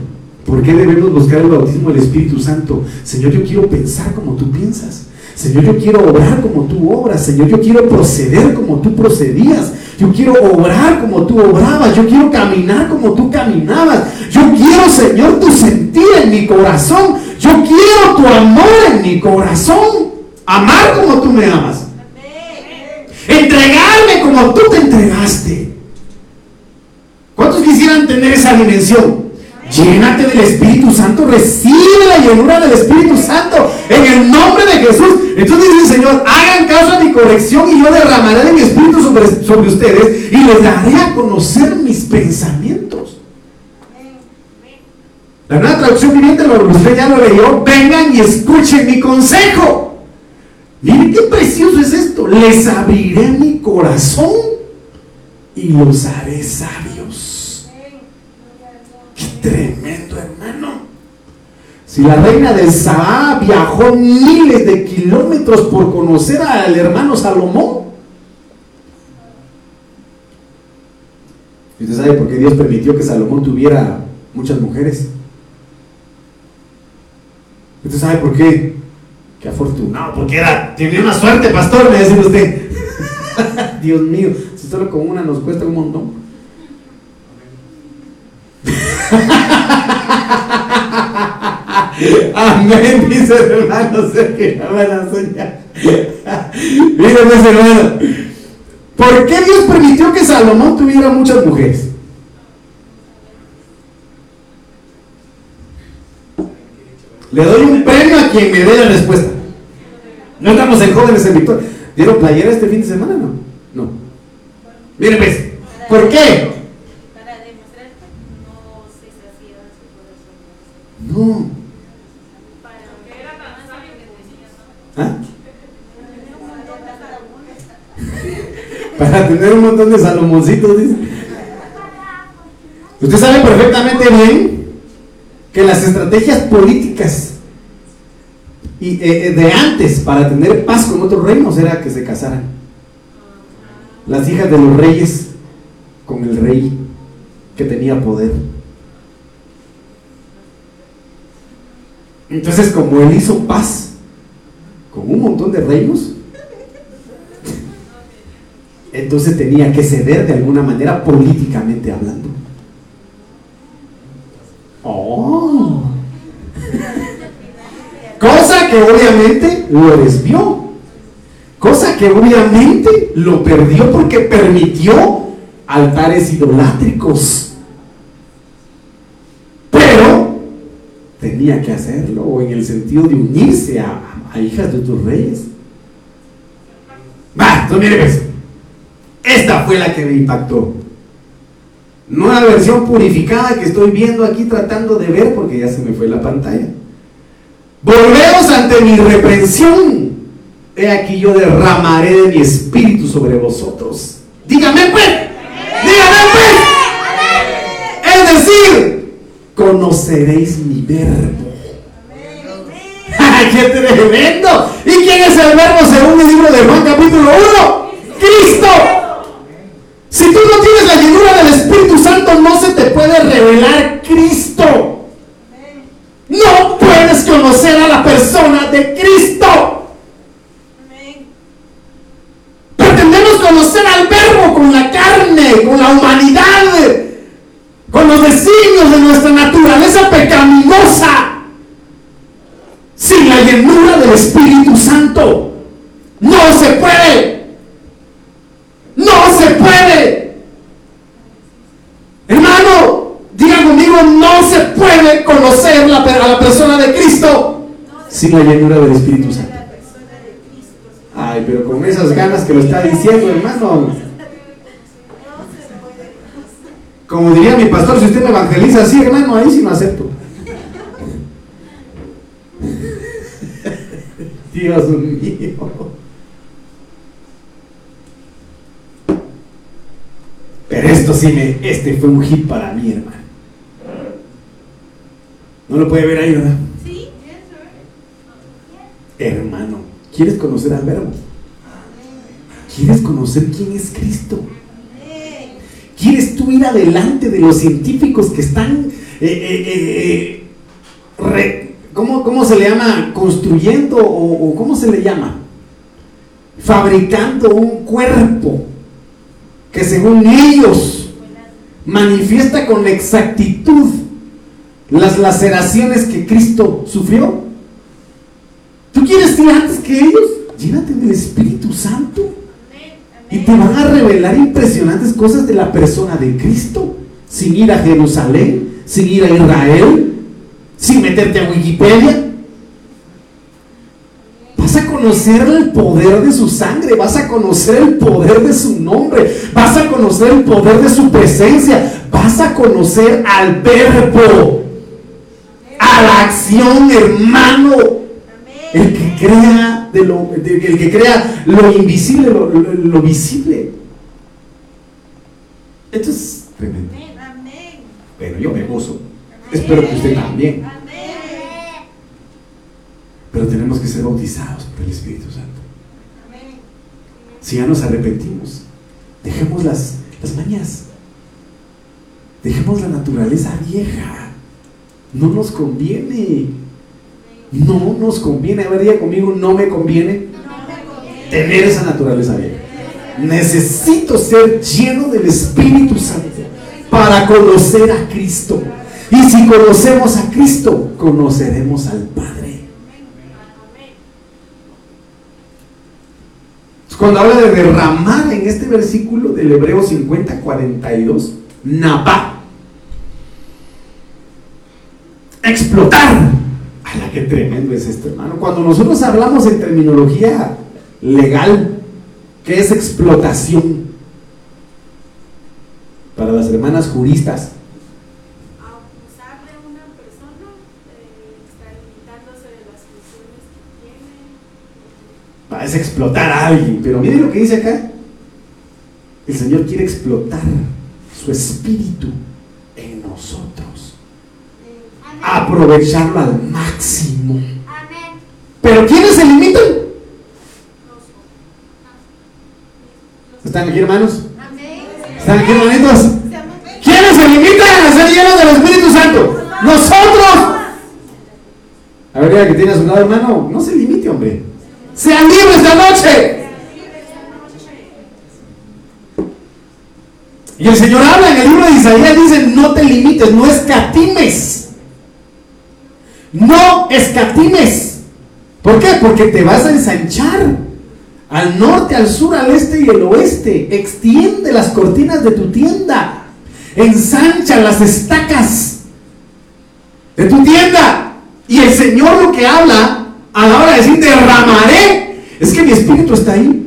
[SPEAKER 1] ¿Por qué debemos buscar el bautismo del Espíritu Santo? Señor, yo quiero pensar como tú piensas. Señor, yo quiero obrar como tú obras. Señor, yo quiero proceder como tú procedías. Yo quiero obrar como tú obrabas. Yo quiero caminar como tú caminabas. Yo quiero, Señor, tu sentir en mi corazón. Yo quiero tu amor en mi corazón. Amar como tú me amas. Entregarme como tú te entregaste. ¿Cuántos quisieran tener esa dimensión? Llénate del Espíritu Santo, recibe la llenura del Espíritu Santo en el nombre de Jesús. Entonces dice el Señor, hagan caso a mi corrección y yo derramaré de mi Espíritu sobre, sobre ustedes y les daré a conocer mis pensamientos. La nueva traducción viviente, lo, usted ya lo leyó, vengan y escuchen mi consejo. Miren qué precioso es esto. Les abriré mi corazón y los haré sabios. Tremendo, hermano. Si la reina del Sahá viajó miles de kilómetros por conocer al hermano Salomón, ¿y usted sabe por qué Dios permitió que Salomón tuviera muchas mujeres? ¿Usted sabe por qué? Qué afortunado, porque era, tenía una suerte, pastor, me decía usted. Dios mío, si solo con una nos cuesta un montón. Amén, dice el hermano Sergio. Miren ese hermano. ¿Por qué Dios permitió que Salomón tuviera muchas mujeres? Le doy un premio a quien me dé la respuesta. No estamos en jóvenes en victoria. ¿Dieron playera este fin de semana? No. No. Miren, pues. ¿Por qué?
[SPEAKER 2] Para demostrar que no se sacia su corazón.
[SPEAKER 1] No.
[SPEAKER 2] Para que era tan sabio que
[SPEAKER 1] ¿Ah? Para tener un montón de salomoncitos, dice. Usted sabe perfectamente bien que las estrategias políticas y, eh, eh, de antes para tener paz con otros reinos era que se casaran. Las hijas de los reyes con el rey que tenía poder. Entonces, como él hizo paz con un montón de reinos, entonces tenía que ceder de alguna manera políticamente hablando. Oh. Cosa que obviamente lo desvió. Cosa que obviamente lo perdió porque permitió altares idolátricos. Pero tenía que hacerlo en el sentido de unirse a, a hijas de tus reyes. Va, entonces mire pues. Esta fue la que me impactó. Nueva versión purificada que estoy viendo aquí tratando de ver porque ya se me fue la pantalla. Volvemos ante mi reprensión. He aquí yo derramaré de mi espíritu sobre vosotros. Dígame pues. Dígame pues. Es decir, conoceréis mi verbo. ¡Qué tremendo! ¿Y quién es el verbo según el libro de Juan capítulo 1? Cristo. Si tú no tienes la llenura del Espíritu Santo, no se te puede revelar Cristo. No puedes conocer a la persona de Cristo. Pretendemos conocer al verbo con la carne, con la humanidad, con los designios de nuestra naturaleza pecaminosa, sin la llenura del Espíritu Santo. No se puede. No se puede. Hermano, diga conmigo, no se puede conocer la, a la persona de Cristo sin la llenura del Espíritu Santo. Ay, pero con esas ganas que lo está diciendo, hermano. Como diría mi pastor, si usted me evangeliza así, hermano, ahí sí no acepto. Dios mío. Pero esto sí me, este fue un hit para mí, hermano. No lo puede ver ahí, ¿verdad?
[SPEAKER 2] Sí,
[SPEAKER 1] Hermano, ¿quieres conocer al verbo? ¿Quieres conocer quién es Cristo? ¿Quieres tú ir adelante de los científicos que están, eh, eh, eh, ¿cómo, cómo se le llama? Construyendo o, o cómo se le llama? Fabricando un cuerpo que según ellos manifiesta con exactitud las laceraciones que Cristo sufrió. ¿Tú quieres ir antes que ellos? Llénate del Espíritu Santo. Y te van a revelar impresionantes cosas de la persona de Cristo, sin ir a Jerusalén, sin ir a Israel, sin meterte a Wikipedia. Vas a conocer el poder de su sangre, vas a conocer el poder de su nombre, vas a conocer el poder de su presencia, vas a conocer al verbo, a la acción, hermano. El que crea de lo, de- el que crea lo invisible, lo, lo- lo visible. Esto es tremendo. Pero yo me gozo. Espero que usted también. Pero tenemos que ser bautizados por el Espíritu Santo. Si ya nos arrepentimos, dejemos las, las mañas. Dejemos la naturaleza vieja. No nos conviene. No nos conviene. A ver, conmigo, no me conviene tener esa naturaleza vieja. Necesito ser lleno del Espíritu Santo para conocer a Cristo. Y si conocemos a Cristo, conoceremos al Padre. Cuando habla de derramar en este versículo del Hebreo 50, 42, Nabá, explotar. Tremendo es esto, hermano. Cuando nosotros hablamos en terminología legal, ¿qué es explotación? Para las hermanas juristas,
[SPEAKER 2] abusar de una persona, eh, extralimitándose de las funciones que tiene.
[SPEAKER 1] es explotar a alguien. Pero mire lo que dice acá. El Señor quiere explotar su espíritu en nosotros. Aprovecharlo al máximo. Pero ¿quiénes se limitan? ¿Están aquí hermanos? ¿Están aquí hermanitos? ¿Quiénes se limitan a ser llenos del Espíritu Santo? Nosotros. A ver, ya que tiene a su lado, hermano, no se limite, hombre. Sean libres esta noche. Y el Señor habla en el libro de Isaías, dice, no te limites, no escatimes. No escatimes. ¿Por qué? Porque te vas a ensanchar al norte, al sur, al este y el oeste. Extiende las cortinas de tu tienda. Ensancha las estacas de tu tienda. Y el Señor lo que habla a la hora de decir derramaré, es que mi espíritu está ahí.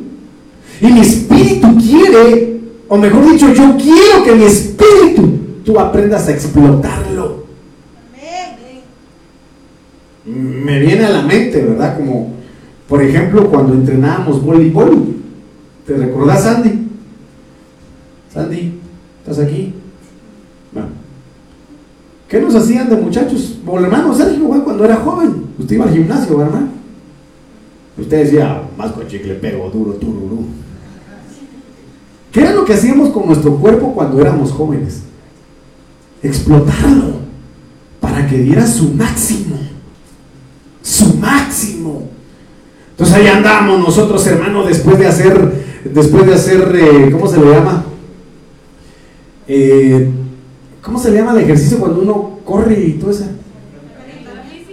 [SPEAKER 1] Y mi espíritu quiere, o mejor dicho, yo quiero que mi espíritu tú aprendas a explotarlo. Me viene a la mente, ¿verdad? Como, por ejemplo, cuando entrenábamos voleibol. ¿Te recordás, Sandy? Sandy, ¿estás aquí? Bueno. ¿Qué nos hacían de muchachos? O el hermano Sergio, cuando era joven. Usted iba al gimnasio, ¿verdad? Usted decía, más con chicle pego, duro, tururú. ¿Qué era lo que hacíamos con nuestro cuerpo cuando éramos jóvenes? Explotarlo para que diera su máximo. Su máximo. Entonces ahí andamos nosotros, hermanos, después de hacer, después de hacer, eh, ¿cómo se le llama? Eh, ¿Cómo se le llama el ejercicio cuando uno corre y todo eso?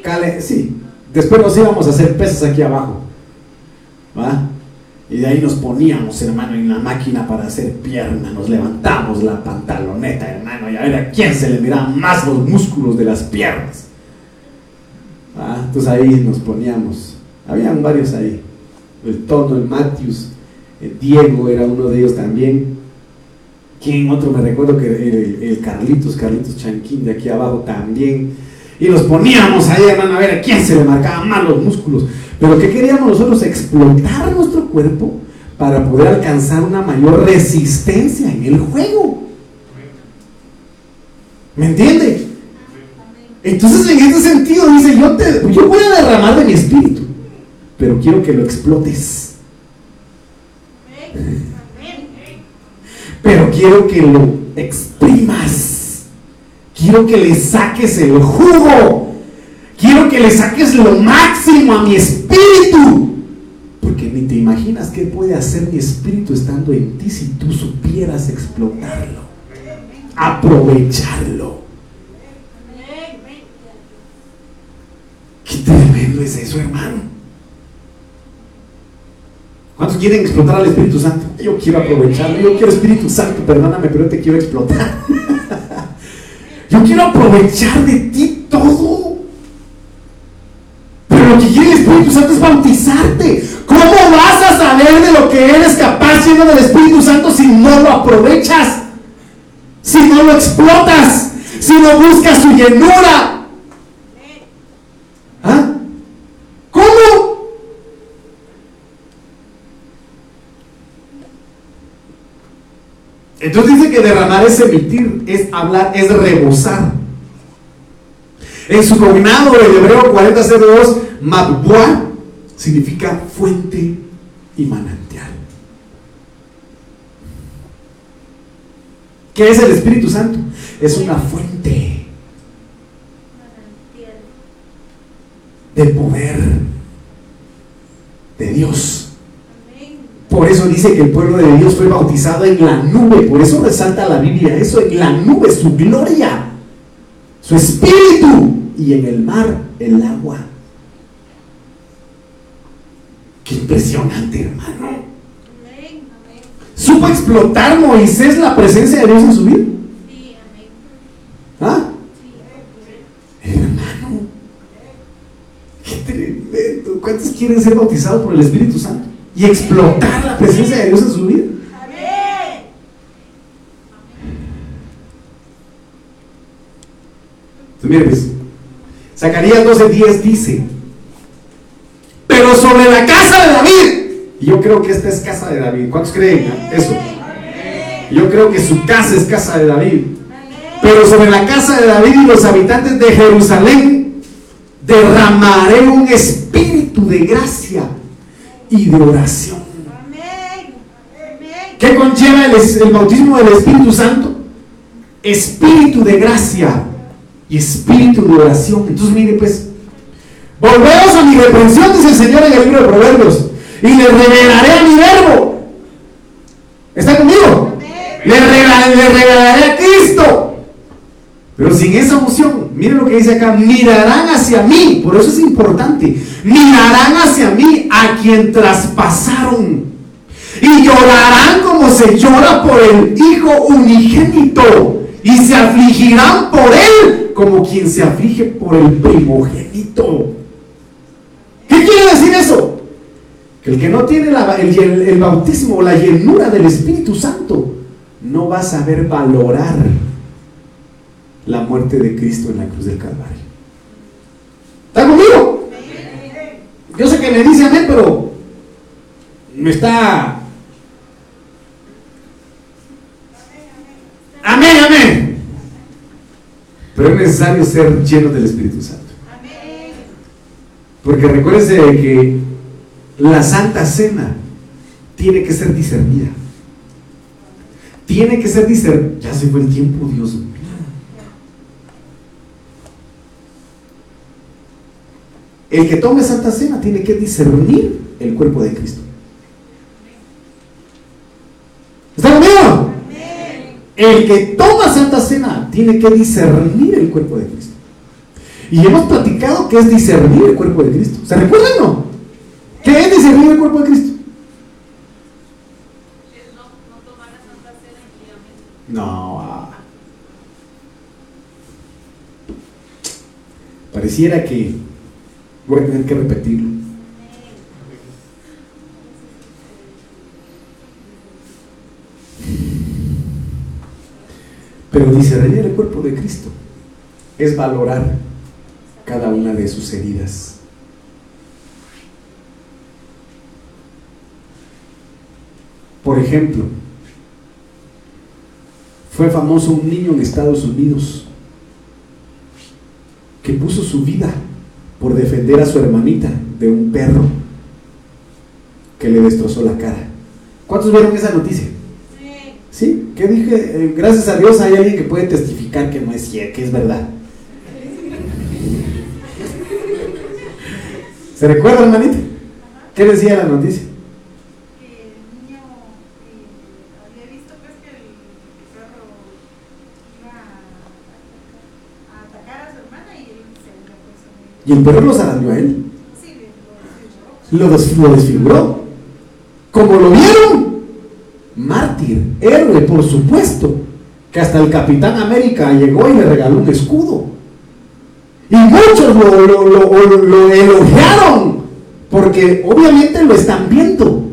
[SPEAKER 1] Cale, sí. Después nos íbamos a hacer pesas aquí abajo. ¿Va? Y de ahí nos poníamos, hermano, en la máquina para hacer pierna. Nos levantamos la pantaloneta, hermano, y a ver a quién se le miraban más los músculos de las piernas. ¿Va? Entonces ahí nos poníamos. Habían varios ahí. El Tono, el Matthews, el Diego era uno de ellos también. ¿Quién otro? Me recuerdo que el, el Carlitos, Carlitos Chanquín de aquí abajo también. Y nos poníamos ahí, hermano, a ver a quién se le marcaban más los músculos. Pero ¿qué queríamos nosotros? Explotar nuestro cuerpo para poder alcanzar una mayor resistencia en el juego. ¿Me entiende? Entonces, en este sentido, dice, yo, te, yo voy a derramar de mi espíritu, pero quiero que lo explotes. Pero quiero que lo exprimas. Quiero que le saques el jugo. Quiero que le saques lo máximo a mi espíritu. Porque ni te imaginas qué puede hacer mi espíritu estando en ti si tú supieras explotarlo. Aprovecharlo. Qué tremendo es eso, hermano. ¿Cuántos quieren explotar al Espíritu Santo? Yo quiero aprovecharlo. Yo quiero Espíritu Santo, perdóname, pero te quiero explotar. Yo quiero aprovechar de ti todo. Pero lo que quiere el Espíritu Santo es bautizarte. ¿Cómo vas a saber de lo que eres capaz siendo del Espíritu Santo si no lo aprovechas? Si no lo explotas, si no buscas su llenura. ¿Ah? ¿Cómo? Entonces dice que derramar es emitir, es hablar, es rebosar. En su cognado el hebreo 4002, Mabua significa fuente y manantial. ¿Qué es el Espíritu Santo? Es una fuente de poder de Dios. Por eso dice que el pueblo de Dios fue bautizado en la nube. Por eso resalta la Biblia eso, en la nube, su gloria, su espíritu y en el mar, el agua. Qué impresionante, hermano. ¿Supo explotar Moisés la presencia de Dios en su vida? ¿Ah? Hermano, qué tremendo. ¿Cuántos quieren ser bautizados por el Espíritu Santo? Y explotar la presencia de Dios en su vida. Entonces, mire, pues, Zacarías 12:10 dice, pero sobre la casa de David, y yo creo que esta es casa de David, ¿cuántos creen eso? Yo creo que su casa es casa de David, pero sobre la casa de David y los habitantes de Jerusalén derramaré un espíritu de gracia y de oración. ¿Qué conlleva el, el bautismo del Espíritu Santo? Espíritu de gracia y espíritu de oración. Entonces, mire, pues, Volvemos a mi reprensión, dice el Señor en el libro de Proverbios, y le revelaré a mi verbo. ¿Está conmigo? Le, le regalaré a Cristo. Pero sin esa unción, miren lo que dice acá, mirarán hacia mí, por eso es importante, mirarán hacia mí a quien traspasaron y llorarán como se llora por el Hijo unigénito y se afligirán por él como quien se aflige por el primogénito. ¿Qué quiere decir eso? Que el que no tiene el, el bautismo o la llenura del Espíritu Santo no va a saber valorar la muerte de Cristo en la cruz del Calvario. ¿Está conmigo? Yo sé que me dice amén, pero me está... Amén, amén. Pero es necesario ser lleno del Espíritu Santo. Porque recuérdense que la Santa Cena tiene que ser discernida. Tiene que ser discernida. Ya se fue el tiempo, Dios. El que tome Santa Cena tiene que discernir el cuerpo de Cristo. ¿Está conmigo? El que toma Santa Cena tiene que discernir el cuerpo de Cristo. Y hemos platicado que es discernir el cuerpo de Cristo. ¿Se recuerdan no? ¿Qué es discernir el cuerpo de Cristo? No. Ah. Pareciera que Voy a tener que repetirlo. Pero discernir el cuerpo de Cristo es valorar cada una de sus heridas. Por ejemplo, fue famoso un niño en Estados Unidos que puso su vida por defender a su hermanita de un perro que le destrozó la cara. ¿Cuántos vieron esa noticia? Sí. ¿Sí? ¿Qué dije? Eh, gracias a Dios hay alguien que puede testificar que no es cierto, que es verdad. ¿Se recuerda, hermanita? ¿Qué decía la noticia? Y el perro los arañó a él. Lo desfiguró. Como lo vieron, mártir, héroe, por supuesto, que hasta el Capitán América llegó y le regaló un escudo. Y muchos lo, elogiaron, porque obviamente lo están viendo.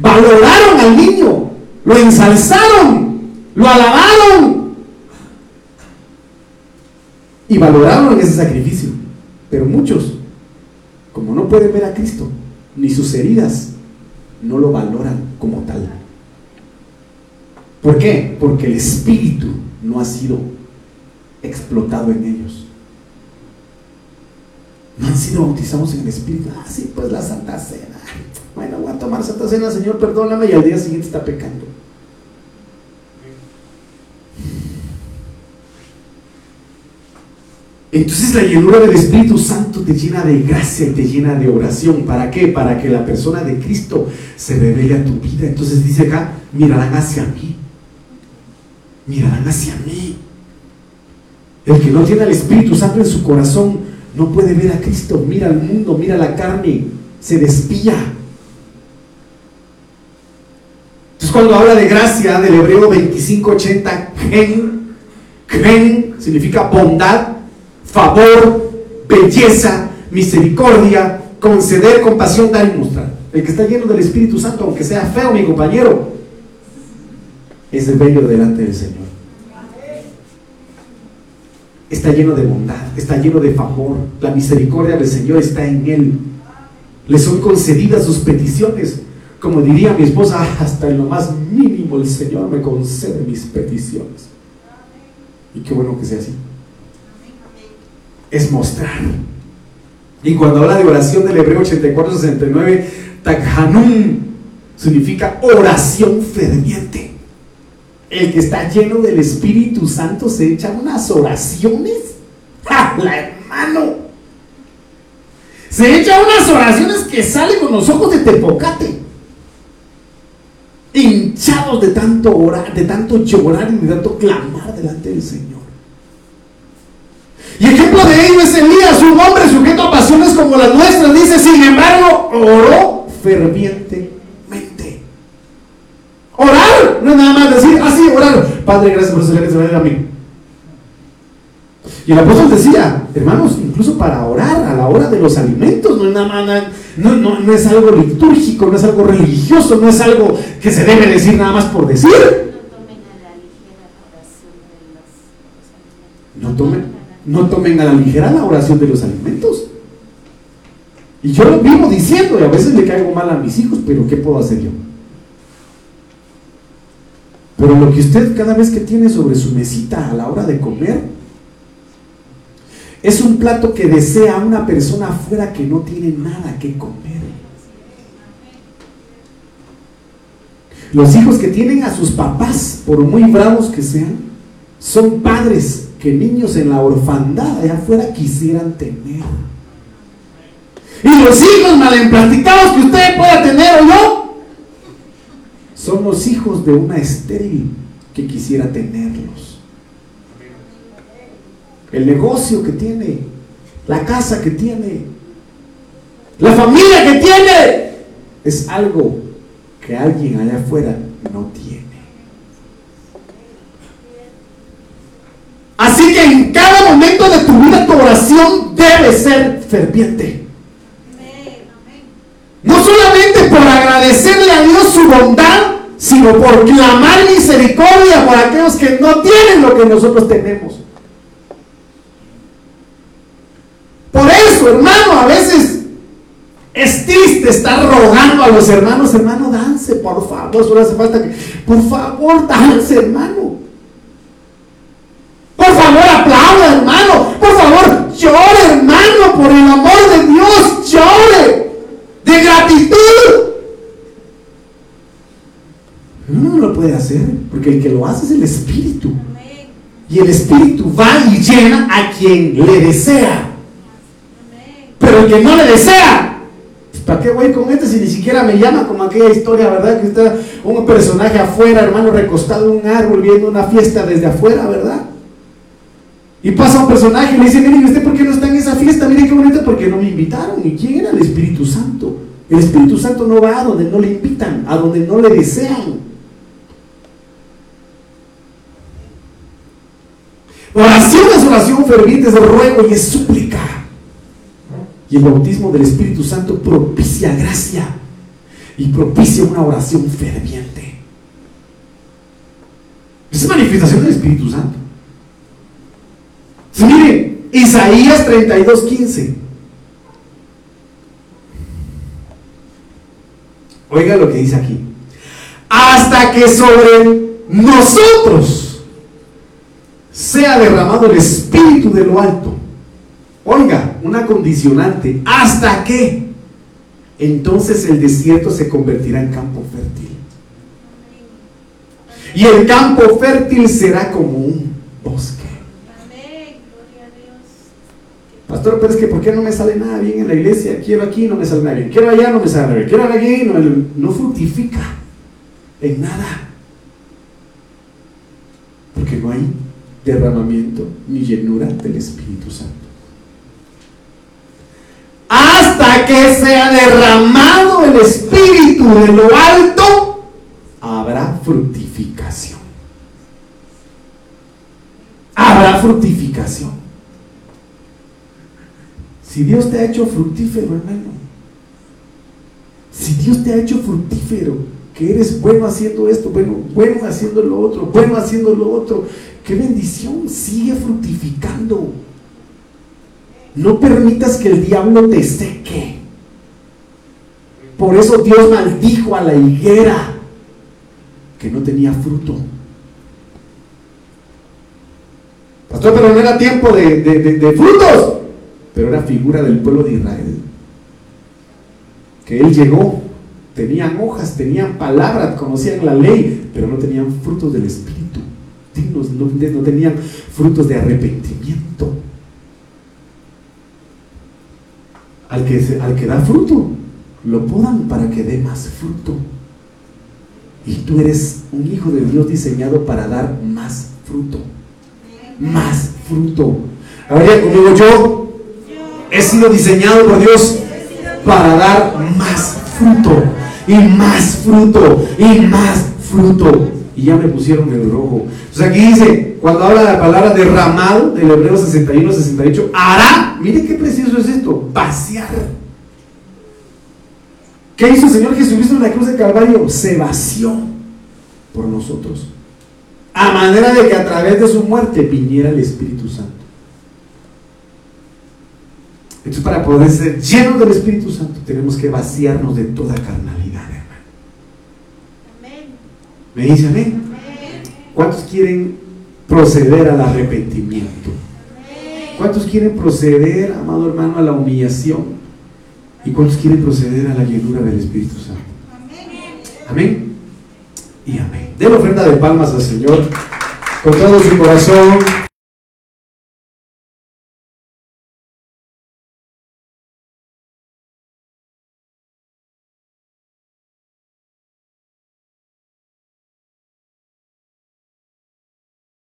[SPEAKER 1] Valoraron al niño, lo ensalzaron, lo alabaron y valoraron ese sacrificio. Pero muchos, como no pueden ver a Cristo, ni sus heridas, no lo valoran como tal. ¿Por qué? Porque el Espíritu no ha sido explotado en ellos. No han sido bautizados en el Espíritu. Ah, sí, pues la Santa Cena. Bueno, voy a tomar Santa Cena, Señor, perdóname, y al día siguiente está pecando. Entonces la llenura del Espíritu Santo te llena de gracia y te llena de oración. ¿Para qué? Para que la persona de Cristo se revele a tu vida. Entonces dice acá, mirarán hacia mí. Mirarán hacia mí. El que no tiene al Espíritu Santo en su corazón no puede ver a Cristo. Mira al mundo, mira la carne, se despía. Entonces cuando habla de gracia del hebreo 2580, gen, gen significa bondad, favor, belleza, misericordia, conceder, compasión, dar y mostrar. El que está lleno del Espíritu Santo, aunque sea feo mi compañero, es bello delante del Señor. Está lleno de bondad, está lleno de favor. La misericordia del Señor está en él. Le son concedidas sus peticiones. Como diría mi esposa, hasta en lo más mínimo el Señor me concede mis peticiones. Y qué bueno que sea así es mostrar. Y cuando habla de oración del Hebreo 84-69, Takhanum significa oración ferviente. El que está lleno del Espíritu Santo se echa unas oraciones. ¡Ja! La hermano. Se echa unas oraciones que salen con los ojos de tepocate. Hinchados de tanto orar, de tanto llorar y de tanto clamar delante del Señor. Y ejemplo de ello es Elías, un hombre sujeto a pasiones como las nuestras. Dice, sin embargo, oró fervientemente. Orar, no es nada más decir, así, ah, orar. Padre, gracias por su a mí. Y el apóstol decía, hermanos, incluso para orar a la hora de los alimentos, no es, nada, no, no, no es algo litúrgico, no es algo religioso, no es algo que se debe decir nada más por decir. No tomen, no tomen a la ligera la oración de los alimentos. Y yo lo vivo diciendo, y a veces le caigo mal a mis hijos, pero ¿qué puedo hacer yo? Pero lo que usted cada vez que tiene sobre su mesita a la hora de comer, es un plato que desea una persona afuera que no tiene nada que comer. Los hijos que tienen a sus papás, por muy bravos que sean, son padres que niños en la orfandad allá afuera quisieran tener. Y los hijos mal que usted pueda tener o no, son los hijos de una estéril que quisiera tenerlos el negocio que tiene, la casa que tiene, la familia que tiene, es algo que alguien allá afuera no tiene. Así que en cada momento de tu vida tu oración debe ser ferviente. No solamente por agradecerle a Dios su bondad, sino por clamar misericordia por aquellos que no tienen lo que nosotros tenemos. Por eso, hermano, a veces es triste estar rogando a los hermanos, hermano, dance, por favor, solo hace falta que, por favor, dance, hermano. Por favor, aplauda, hermano. Por favor, llore, hermano, por el amor de Dios, llore de gratitud. no lo puede hacer, porque el que lo hace es el Espíritu. Y el Espíritu va y llena a quien le desea. Pero el que no le desea, pues, ¿para qué voy con este si ni siquiera me llama como aquella historia, verdad? Que está un personaje afuera, hermano, recostado en un árbol viendo una fiesta desde afuera, ¿verdad? Y pasa un personaje y le dice, mire, ¿usted por qué no está en esa fiesta? Mire qué bonito, porque no me invitaron. ¿Y quién era el Espíritu Santo? El Espíritu Santo no va a donde no le invitan, a donde no le desean. Oración es oración ferviente, es ruego y es súplica. Y el bautismo del Espíritu Santo propicia gracia y propicia una oración ferviente. Esa es manifestación del Espíritu Santo. Si mire, Isaías 32, 15. Oiga lo que dice aquí. Hasta que sobre nosotros sea derramado el Espíritu de lo alto Oiga, una condicionante. ¿Hasta qué? Entonces el desierto se convertirá en campo fértil. Y el campo fértil será como un bosque. Pastor, pero es que ¿por qué no me sale nada bien en la iglesia? Quiero aquí, no me sale nada bien. Quiero allá, no me sale nada bien. Quiero allí, no, no fructifica en nada. Porque no hay derramamiento ni llenura del Espíritu Santo hasta que sea derramado el Espíritu de lo alto, habrá fructificación. Habrá fructificación. Si Dios te ha hecho fructífero, hermano, si Dios te ha hecho fructífero, que eres bueno haciendo esto, bueno, bueno haciendo lo otro, bueno haciendo lo otro, qué bendición, sigue fructificando. No permitas que el diablo te seque. Por eso Dios maldijo a la higuera que no tenía fruto. Pastor, pero no era tiempo de, frutos, pero era figura del pueblo de Israel. Que él llegó, tenían hojas, tenían palabras, conocían la ley, pero no tenían frutos del Espíritu. no tenían frutos de arrepentimiento. Al que, al que da fruto, lo podan para que dé más fruto. Y tú eres un hijo de Dios diseñado para dar más fruto. Más fruto. Ahora conmigo yo he sido diseñado por Dios para dar más fruto. Y más fruto. Y más fruto. Y ya me pusieron el rojo. Entonces aquí dice, cuando habla la palabra derramado, del Hebreo 61, 68, hará, mire qué precioso es esto, vaciar. ¿Qué hizo el Señor Jesucristo en la cruz de Calvario? Se vació por nosotros. A manera de que a través de su muerte viniera el Espíritu Santo. Entonces, para poder ser llenos del Espíritu Santo, tenemos que vaciarnos de toda carnalidad, hermano.
[SPEAKER 2] Amén.
[SPEAKER 1] ¿Me dice amén?
[SPEAKER 2] Amén.
[SPEAKER 1] ¿Cuántos quieren proceder al arrepentimiento? ¿Cuántos quieren proceder, amado hermano, a la humillación? ¿Y cuántos quieren proceder a la llenura del Espíritu Santo? Amén. Y amén. Den ofrenda de palmas al Señor con todo su corazón.